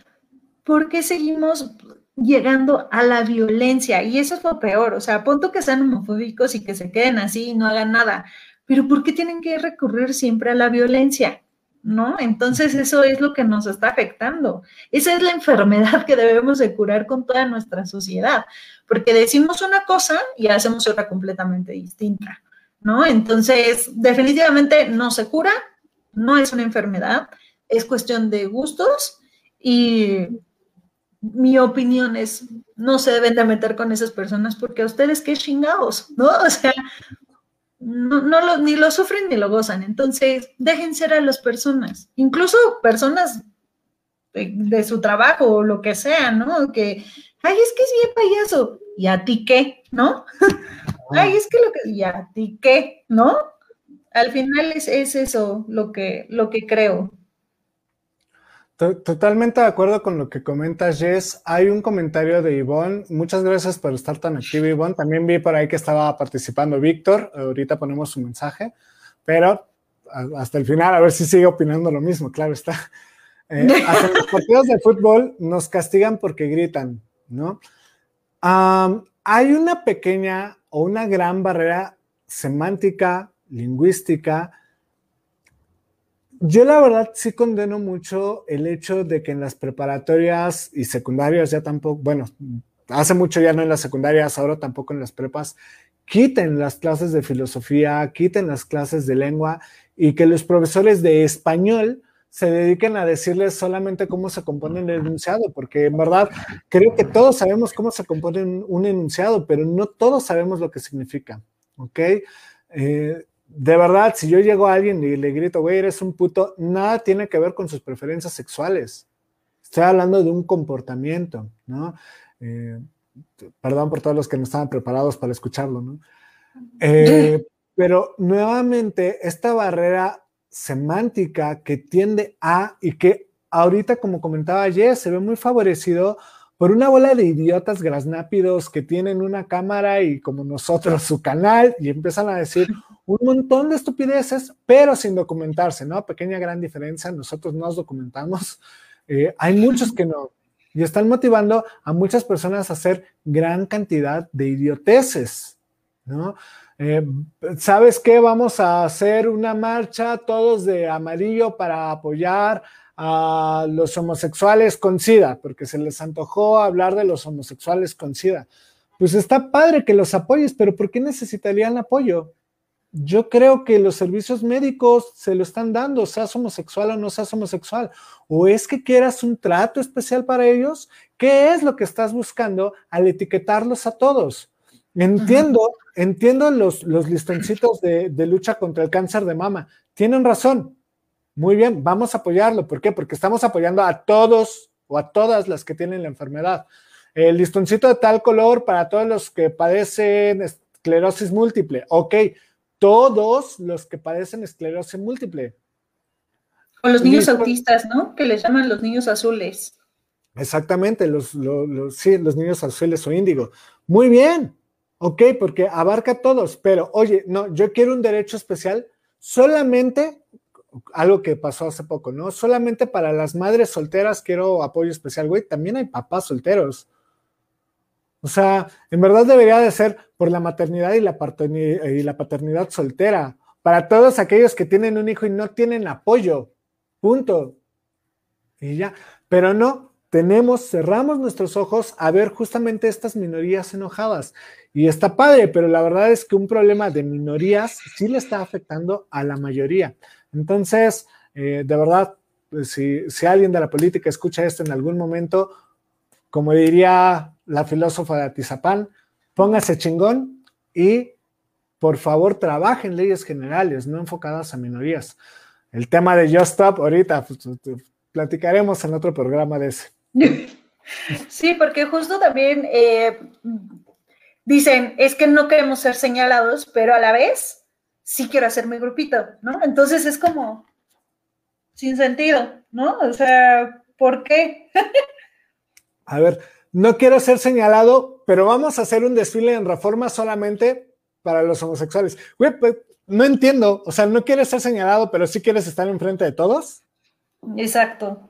¿por qué seguimos llegando a la violencia. Y eso es lo peor. O sea, punto que sean homofóbicos y que se queden así y no hagan nada. Pero ¿por qué tienen que recurrir siempre a la violencia? ¿no? Entonces eso es lo que nos está afectando. Esa es la enfermedad que debemos de curar con toda nuestra sociedad, porque decimos una cosa y hacemos otra completamente distinta, ¿no? Entonces, definitivamente no se cura, no es una enfermedad, es cuestión de gustos y mi opinión es, no se deben de meter con esas personas porque a ustedes qué chingados, ¿no? (laughs) O sea, no, lo, ni lo sufren ni lo gozan. Entonces, dejen ser a las personas, incluso personas de, su trabajo o lo que sea, ¿no? Que, ay, es que es bien payaso. ¿Y a ti qué? ¿No? (laughs) ay, es que lo que, ¿y a ti qué? ¿No? Al final es, es eso lo que, lo que creo. Totalmente de acuerdo con lo que comenta Jess. Hay un comentario de Ivonne. Muchas gracias por estar tan activo, Ivonne. También vi por ahí que estaba participando Víctor. Ahorita ponemos su mensaje, pero hasta el final a ver si sigue opinando lo mismo, claro está. Eh, (laughs) hasta los partidos de fútbol nos castigan porque gritan, ¿no? hay una pequeña o una gran barrera semántica, lingüística, yo la verdad sí condeno mucho el hecho de que en las preparatorias y secundarias ya tampoco, bueno, hace mucho ya no en las secundarias, ahora tampoco en las prepas, quiten las clases de filosofía, quiten las clases de lengua y que los profesores de español se dediquen a decirles solamente cómo se compone el enunciado, porque en verdad creo que todos sabemos cómo se compone un, enunciado, pero no todos sabemos lo que significa, ¿ok? Eh, de verdad, si yo llego a alguien y le grito, güey, eres un puto, nada tiene que ver con sus preferencias sexuales. Estoy hablando de un comportamiento, ¿no? Eh, perdón por todos los que no estaban preparados para escucharlo, ¿no? Eh, (laughs) pero nuevamente, esta barrera semántica que tiende a y que ahorita, como comentaba ayer, se ve muy favorecido por una bola de idiotas grasnápidos que tienen una cámara y como nosotros su canal y empiezan a decir un montón de estupideces, pero sin documentarse, ¿no? Pequeña gran diferencia, nosotros nos documentamos, eh, hay muchos que no, y están motivando a muchas personas a hacer gran cantidad de idioteces, ¿no? Eh, ¿Sabes qué? Vamos a hacer una marcha todos de amarillo para apoyar a los homosexuales con SIDA, porque se les antojó hablar de los homosexuales con SIDA. Pues está padre que los apoyes, pero ¿por qué necesitarían apoyo? Yo creo que los servicios médicos se lo están dando, seas homosexual o no seas homosexual. ¿O es que quieras un trato especial para ellos? ¿Qué es lo que estás buscando al etiquetarlos a todos? Entiendo, entiendo los, los listoncitos de, de lucha contra el cáncer de mama. Tienen razón, muy bien, vamos a apoyarlo. ¿Por qué? Porque estamos apoyando a todos o a todas las que tienen la enfermedad. El listoncito de tal color para todos los que padecen esclerosis múltiple. Ok, todos los que padecen esclerosis múltiple. O los niños autistas, ¿no? Que les llaman los niños azules. Exactamente, los, los, sí, los niños azules o índigo. Muy bien, ok, porque abarca a todos, pero oye, no, yo quiero un derecho especial solamente algo que pasó hace poco, ¿no? Solamente para las madres solteras quiero apoyo especial, güey, también hay papás solteros. O sea, en verdad debería de ser por la maternidad y la, y la paternidad soltera, para todos aquellos que tienen un hijo y no tienen apoyo, punto. Y ya, pero no, tenemos, cerramos nuestros ojos a ver justamente estas minorías enojadas. Y está padre, pero la verdad es que un problema de minorías sí le está afectando a la mayoría. Entonces, eh, de verdad, pues, si, alguien de la política escucha esto en algún momento, como diría la filósofa de Atizapán, póngase chingón y por favor trabaje en leyes generales, no enfocadas a minorías. El tema de Just Stop, ahorita pues, platicaremos en otro programa de ese. (laughs) Sí, porque justo también eh, dicen, es que no queremos ser señalados, pero a la vez sí quiero hacer mi grupito, ¿no? Entonces es como sin sentido, ¿no? O sea, ¿por qué? a ver, no quiero ser señalado, pero vamos a hacer un desfile en reforma solamente para los homosexuales. Güey, pues, no entiendo, o sea, no quieres ser señalado, pero sí quieres estar enfrente de todos. Exacto.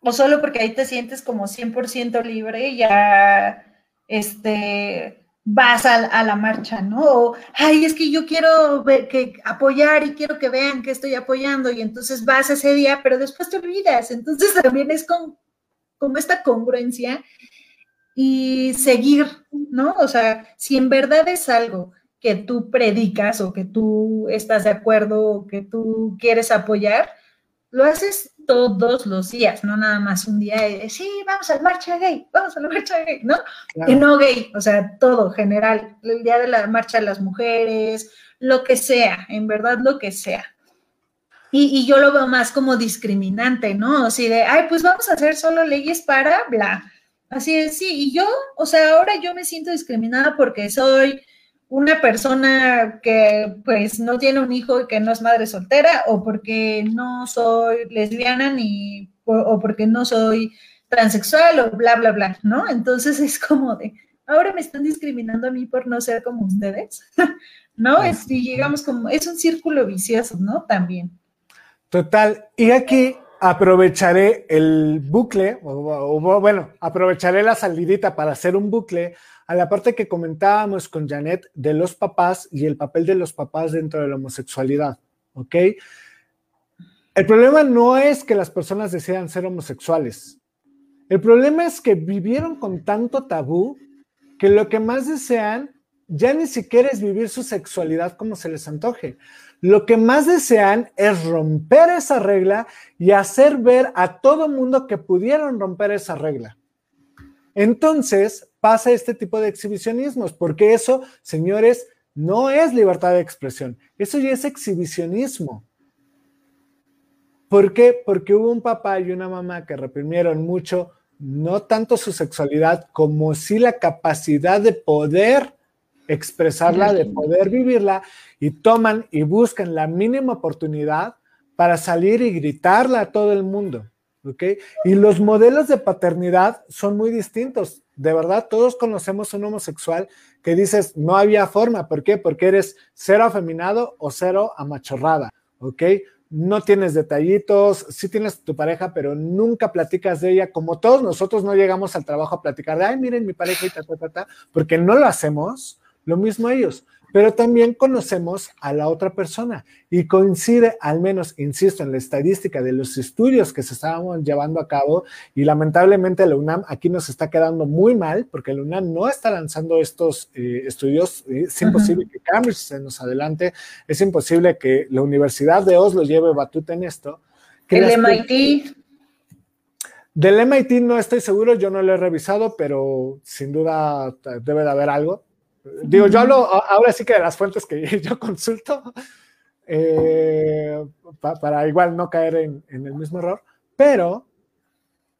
O solo porque ahí te sientes como 100% libre, ya, este, vas a, la marcha, ¿no? O, ay, es que yo quiero ver, que apoyar y quiero que vean que estoy apoyando y entonces vas ese día, pero después te olvidas. Entonces (laughs) también es con, como esta congruencia y seguir, ¿no? O sea, si en verdad es algo que tú predicas o que tú estás de acuerdo o que tú quieres apoyar, lo haces todos los días, no nada más un día de, sí, vamos a la marcha gay, vamos a la marcha gay, ¿no? Y no gay, o sea, todo general, el día de la marcha de las mujeres, lo que sea, en verdad lo que sea. Y, yo lo veo más como discriminante, ¿no? Así de, ay, pues vamos a hacer solo leyes para bla. Así es, sí, y yo, o sea, ahora yo me siento discriminada porque soy una persona que pues no tiene un hijo y que no es madre soltera o porque no soy lesbiana ni o porque no soy transexual o bla, bla, bla, ¿no? Entonces es como de, ahora me están discriminando a mí por no ser como ustedes, (laughs) ¿no? Es, y llegamos como, es un círculo vicioso, ¿no? También. Total. Y aquí aprovecharé el bucle, o, bueno, aprovecharé la salidita para hacer un bucle a la parte que comentábamos con Janet de los papás y el papel de los papás dentro de la homosexualidad, ¿ok? El problema no es que las personas desean ser homosexuales. El problema es que vivieron con tanto tabú que lo que más desean ya ni siquiera es vivir su sexualidad como se les antoje. Lo que más desean es romper esa regla y hacer ver a todo mundo que pudieron romper esa regla. Entonces pasa este tipo de exhibicionismos, porque eso, señores, no es libertad de expresión, eso ya es exhibicionismo. ¿Por qué? Porque hubo un papá y una mamá que reprimieron mucho, no tanto su sexualidad, como sí la capacidad de poder expresarla, de poder vivirla, y toman y buscan la mínima oportunidad para salir y gritarla a todo el mundo. Y los modelos de paternidad son muy distintos. De verdad, todos conocemos un homosexual que dices, no había forma. ¿Por qué? Porque eres cero afeminado o cero amachorrada, ¿ok? No tienes detallitos, sí tienes tu pareja, pero nunca platicas de ella. Como todos nosotros no llegamos al trabajo a platicar de, ay, miren mi pareja y ta, ta, ta, ta, porque no lo hacemos. Lo mismo ellos pero también conocemos a la otra persona y coincide, al menos, insisto, en la estadística de los estudios que se estaban llevando a cabo y lamentablemente la UNAM aquí nos está quedando muy mal porque la UNAM no está lanzando estos eh, estudios, es imposible que Cambridge se nos adelante, es imposible que la Universidad de Oslo lleve batuta en esto. El MIT. Del MIT no estoy seguro, yo no lo he revisado, pero sin duda debe de haber algo. Digo, yo hablo ahora sí que de las fuentes que (laughs) yo consulto eh, para igual no caer en, el mismo error, pero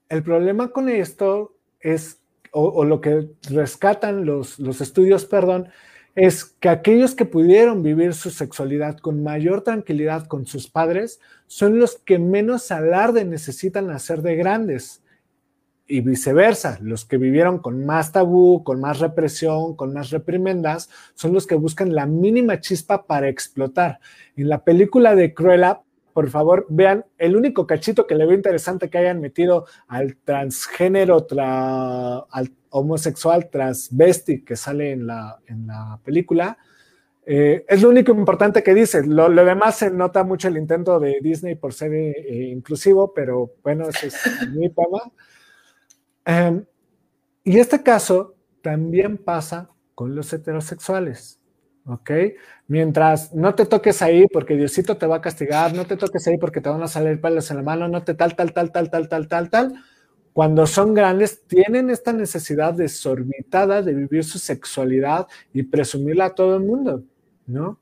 el problema con esto es, o, lo que rescatan los, los estudios, perdón, es que aquellos que pudieron vivir su sexualidad con mayor tranquilidad con sus padres son los que menos alarde necesitan hacer de grandes y viceversa, los que vivieron con más tabú, con más represión, con más reprimendas, son los que buscan la mínima chispa para explotar. En la película de Cruella, por favor, vean el único cachito que le veo interesante que hayan metido al transgénero, al homosexual transvesti que sale en la, en la película. Eh, es lo único importante que dice. Lo, demás se nota mucho el intento de Disney por ser eh, inclusivo, pero bueno, ese es mi tema. Em, y este caso también pasa con los heterosexuales, ¿ok? Mientras no te toques ahí porque Diosito te va a castigar, no te toques ahí porque te van a salir pelos en la mano, no te tal, tal, tal, tal, tal, tal, tal, tal. Cuando son grandes, tienen esta necesidad desorbitada de vivir su sexualidad y presumirla a todo el mundo, ¿no?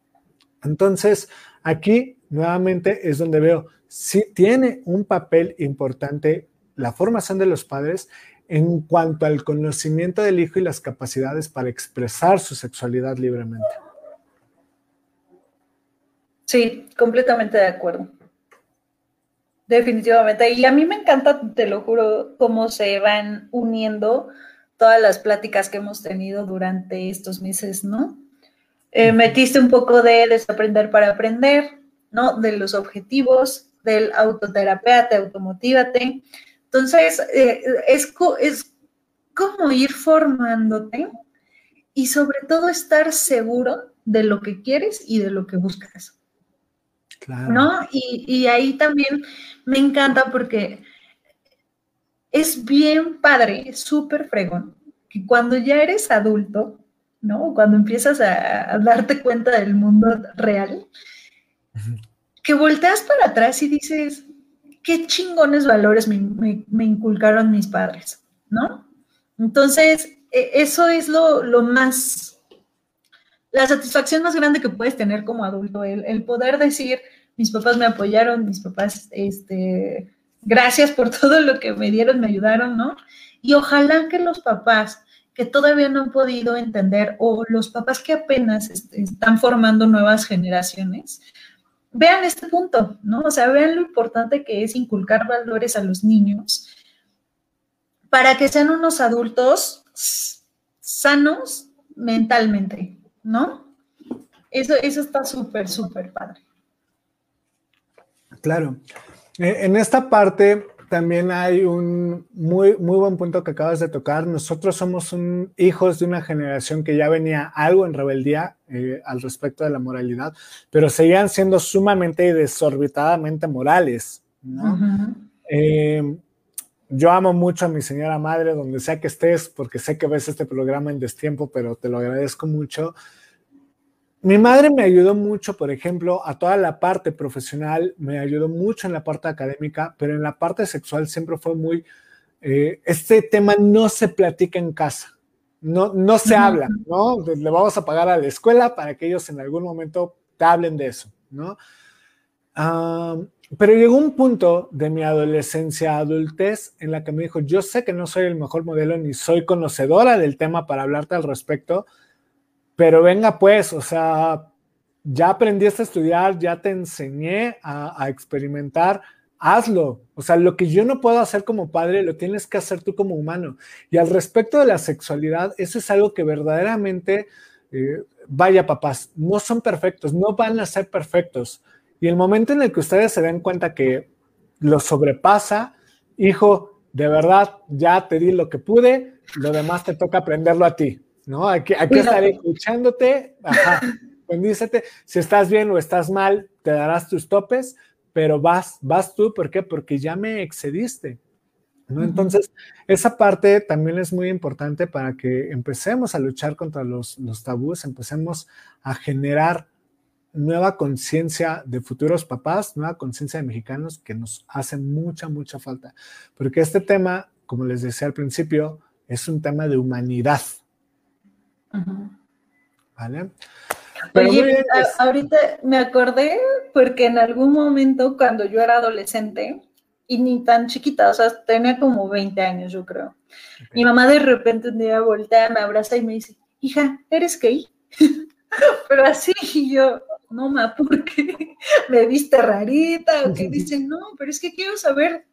Entonces, aquí nuevamente es donde veo, sí tiene un papel importante la formación de los padres en cuanto al conocimiento del hijo y las capacidades para expresar su sexualidad libremente. Sí, completamente de acuerdo. Definitivamente. Y a mí me encanta, te lo juro, cómo se van uniendo todas las pláticas que hemos tenido durante estos meses, ¿no? Eh, metiste un poco de desaprender para aprender, ¿no? De los objetivos, del autoterapia, te automotívate, entonces, eh, es, es como ir formándote y sobre todo estar seguro de lo que quieres y de lo que buscas. Claro. ¿No? Y, y ahí también me encanta porque es bien padre, súper fregón, que cuando ya eres adulto, ¿no? Cuando empiezas a, darte cuenta del mundo real, que volteas para atrás y dices, qué chingones valores me, inculcaron mis padres, ¿no? Entonces, e, eso es lo, lo, más, la satisfacción más grande que puedes tener como adulto, el, el poder decir, mis papás me apoyaron, mis papás, este, gracias por (laughs) todo lo que me dieron, me ayudaron, ¿no? Y ojalá que los papás que todavía no han podido entender o los papás que apenas están formando nuevas generaciones, vean este punto, ¿no? O sea, vean lo importante que es inculcar valores a los niños para que sean unos adultos sanos mentalmente, ¿no? Eso, eso está súper, súper padre. Claro. Eh, en esta parte también hay un muy, muy buen punto que acabas de tocar. Nosotros somos hijos de una generación que ya venía algo en rebeldía eh, al respecto de la moralidad, pero seguían siendo sumamente y desorbitadamente morales. Eh, yo amo mucho a mi señora madre, donde sea que estés, porque sé que ves este programa en destiempo, pero te lo agradezco mucho. Mi madre me ayudó mucho, por ejemplo, a toda la parte profesional, me ayudó mucho en la parte académica, pero en la parte sexual siempre fue muy, eh, este tema no se platica en casa, no, no se habla, ¿no? Le vamos a pagar a la escuela para que ellos en algún momento te hablen de eso, ¿no? pero llegó un punto de mi adolescencia, adultez, en la que me dijo, yo sé que no soy el mejor modelo ni soy conocedora del tema para hablarte al respecto, pero venga pues, o sea, ya aprendiste a estudiar, ya te enseñé a, experimentar, hazlo. O sea, lo que yo no puedo hacer como padre, lo tienes que hacer tú como humano. Y al respecto de la sexualidad, eso es algo que verdaderamente, eh, vaya papás, no son perfectos, no van a ser perfectos. Y el momento en el que ustedes se den cuenta que lo sobrepasa, hijo, de verdad, ya te di lo que pude, lo demás te toca aprenderlo a ti. ¿No? Aquí, aquí estaré escuchándote, ajá, (laughs) si estás bien o estás mal, te darás tus topes, pero vas, vas tú, ¿por qué? Porque ya me excediste, ¿no? Entonces, esa parte también es muy importante para que empecemos a luchar contra los, los tabús, empecemos a generar nueva conciencia de futuros papás, nueva conciencia de mexicanos que nos hace mucha, mucha falta. Porque este tema, como les decía al principio, es un tema de humanidad, ¿Vale? Oye, ahorita me acordé porque en algún momento cuando yo era adolescente y ni tan chiquita, o sea, tenía como 20 años yo creo, mi mamá de repente un día voltea, me abraza y me dice, hija, ¿eres gay? (laughs) Pero así y yo, no, ma, ¿por qué? (laughs) ¿Me viste rarita? O que (laughs) dice, no, pero es que quiero saber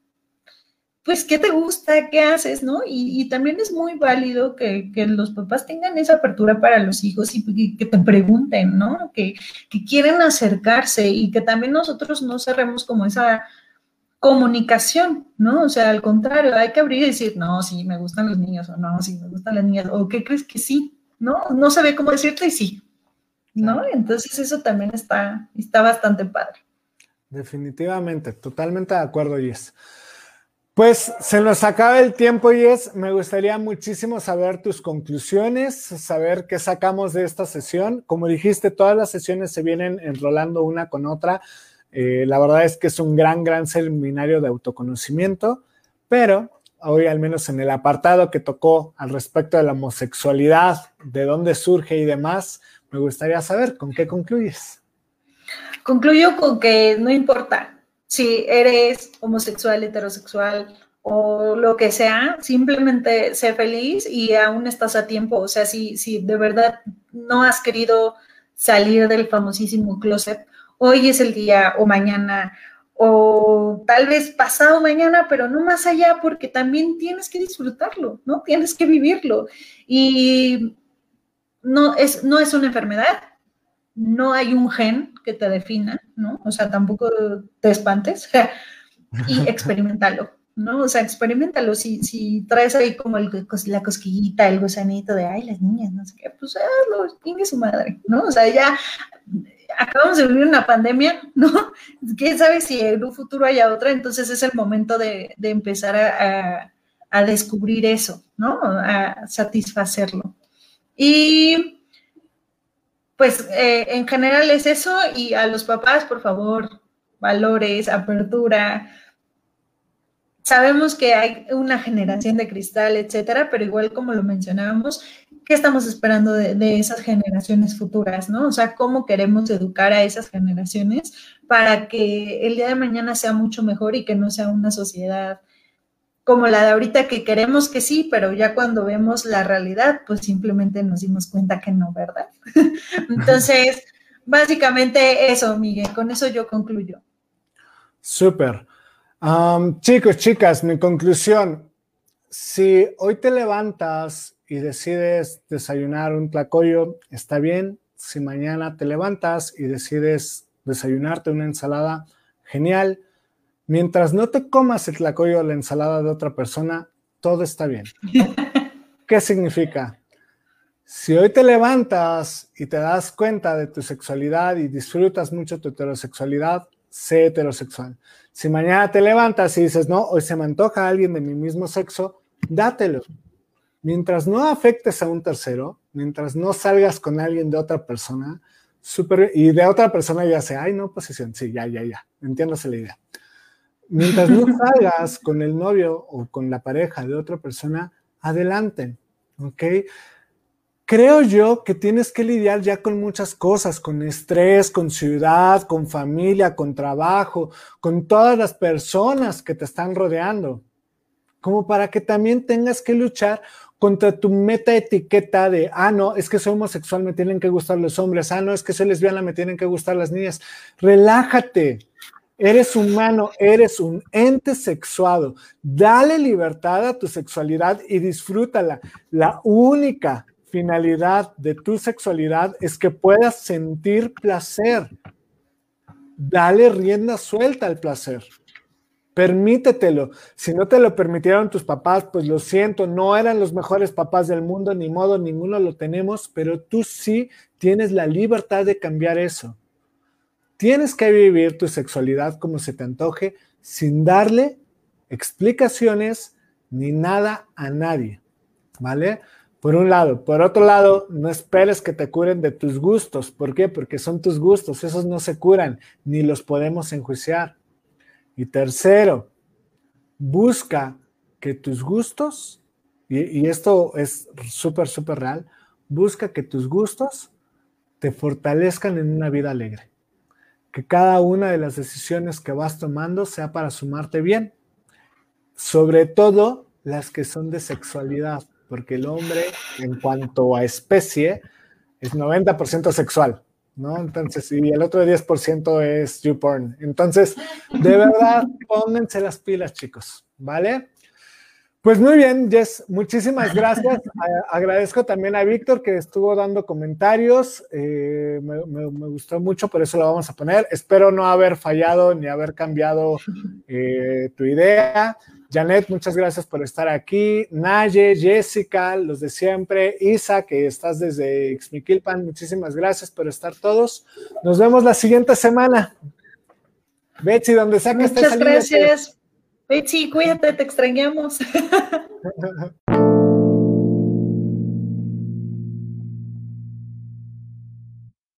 pues, ¿qué te gusta? ¿Qué haces? ¿No? Y, también es muy válido que, los papás tengan esa apertura para los hijos y, que te pregunten, ¿no? Que, que, quieren acercarse y que también nosotros no cerremos como esa comunicación, ¿no? O sea, al contrario, hay que abrir y decir, no, sí, me gustan los niños, o no, sí, me gustan las niñas, o ¿qué crees que sí? ¿No? No sabe cómo decirte y sí, ¿no? Entonces eso también está, está bastante padre. Definitivamente, totalmente de acuerdo, Yes. Pues se nos acaba el tiempo, Yes. Me gustaría muchísimo saber tus conclusiones, saber qué sacamos de esta sesión. Como dijiste, todas las sesiones se vienen enrolando una con otra. Eh, la verdad es que es un gran, gran seminario de autoconocimiento, pero hoy al menos en el apartado que tocó al respecto de la homosexualidad, de dónde surge y demás, me gustaría saber con qué concluyes. Concluyo con que no importa si eres homosexual, heterosexual o lo que sea, simplemente sé feliz y aún estás a tiempo. O sea, si, de verdad no has querido salir del famosísimo closet, hoy es el día o mañana o tal vez pasado mañana, pero no más allá porque también tienes que disfrutarlo, ¿no? Tienes que vivirlo. Y no es, no es una enfermedad, no hay un gen que te defina, ¿no? O sea, tampoco te espantes (laughs) y (laughs) experimentalo, ¿no? O sea, experimentalo. Si, si traes ahí como el, la cosquillita, el gusanito de, ay, las niñas, no sé qué, pues hazlo, tiene su madre, ¿no? O sea, ya acabamos de vivir una pandemia, ¿no? (laughs) ¿Quién sabe si en un futuro haya otra? Entonces es el momento de, empezar a, a, descubrir eso, ¿no? A satisfacerlo. Y pues eh, en general es eso y a los papás, por favor, valores, apertura, Sabemos que hay una generación de cristal, etcétera, pero igual como lo mencionábamos, ¿qué estamos esperando de, esas generaciones futuras, no? O sea, ¿cómo queremos educar a esas generaciones para que el día de mañana sea mucho mejor y que no sea una sociedad como la de ahorita que queremos que sí, pero ya cuando vemos la realidad, pues simplemente nos dimos cuenta que no, ¿verdad? (laughs) Entonces, básicamente eso, Miguel, con eso yo concluyo. Súper chicos, chicas, mi conclusión, si hoy te levantas y decides desayunar un tlacoyo, está bien. Si mañana te levantas y decides desayunarte una ensalada, genial. Mientras no te comas el tlacoyo o la ensalada de otra persona, todo está bien. (laughs) ¿Qué significa? Si hoy te levantas y te das cuenta de tu sexualidad y disfrutas mucho tu heterosexualidad, sé heterosexual. Si mañana te levantas y dices, no, hoy se me antoja a alguien de mi mismo sexo, dátelo. Mientras no afectes a un tercero, mientras no salgas con alguien de otra persona, super, y de otra persona ya sea, ay, no, posesión, sí, ya, ya, ya, entiéndase la idea. Mientras no salgas con el novio o con la pareja de otra persona, adelante, ¿ok? creo yo que tienes que lidiar ya con muchas cosas, con estrés, con ciudad, con familia, con trabajo, con todas las personas que te están rodeando, como para que también tengas que luchar contra tu meta etiqueta de, ah, no, es que soy homosexual, me tienen que gustar los hombres, ah, no, es que soy lesbiana, me tienen que gustar las niñas. Relájate, Eres humano, eres un ente sexuado. Dale libertad a tu sexualidad y disfrútala. La única finalidad de tu sexualidad es que puedas sentir placer. Dale rienda suelta al placer. Permítetelo. Si no te lo permitieron tus papás, pues lo siento, no eran los mejores papás del mundo, ni modo, ninguno lo tenemos, pero tú sí tienes la libertad de cambiar eso. Tienes que vivir tu sexualidad como se te antoje, sin darle explicaciones ni nada a nadie. ¿Vale? Por un lado. Por otro lado, no esperes que te curen de tus gustos. ¿Por qué? Porque son tus gustos. Esos no se curan, ni los podemos enjuiciar. Y tercero, busca que tus gustos, y, esto es súper, súper real, busca que tus gustos te fortalezcan en una vida alegre. Que cada una de las decisiones que vas tomando sea para sumarte bien. Sobre todo las que son de sexualidad porque el hombre, en cuanto a especie, es 90% sexual, ¿no? Entonces, y el otro 10% es YouPorn. Entonces, de verdad, pónganse las pilas, chicos, ¿vale? Pues muy bien, Jess, muchísimas gracias. (laughs) agradezco también a Víctor que estuvo dando comentarios. Eh, me, gustó mucho, por eso lo vamos a poner. Espero no haber fallado ni haber cambiado (laughs) eh, tu idea. Janet, muchas gracias por estar aquí. Naye, Jessica, los de siempre. Isa, que estás desde Xmiquilpan, muchísimas gracias por estar todos. Nos vemos la siguiente semana. Betsy, donde sea que Muchas gracias. Betsy, cuídate, te extrañamos. (laughs)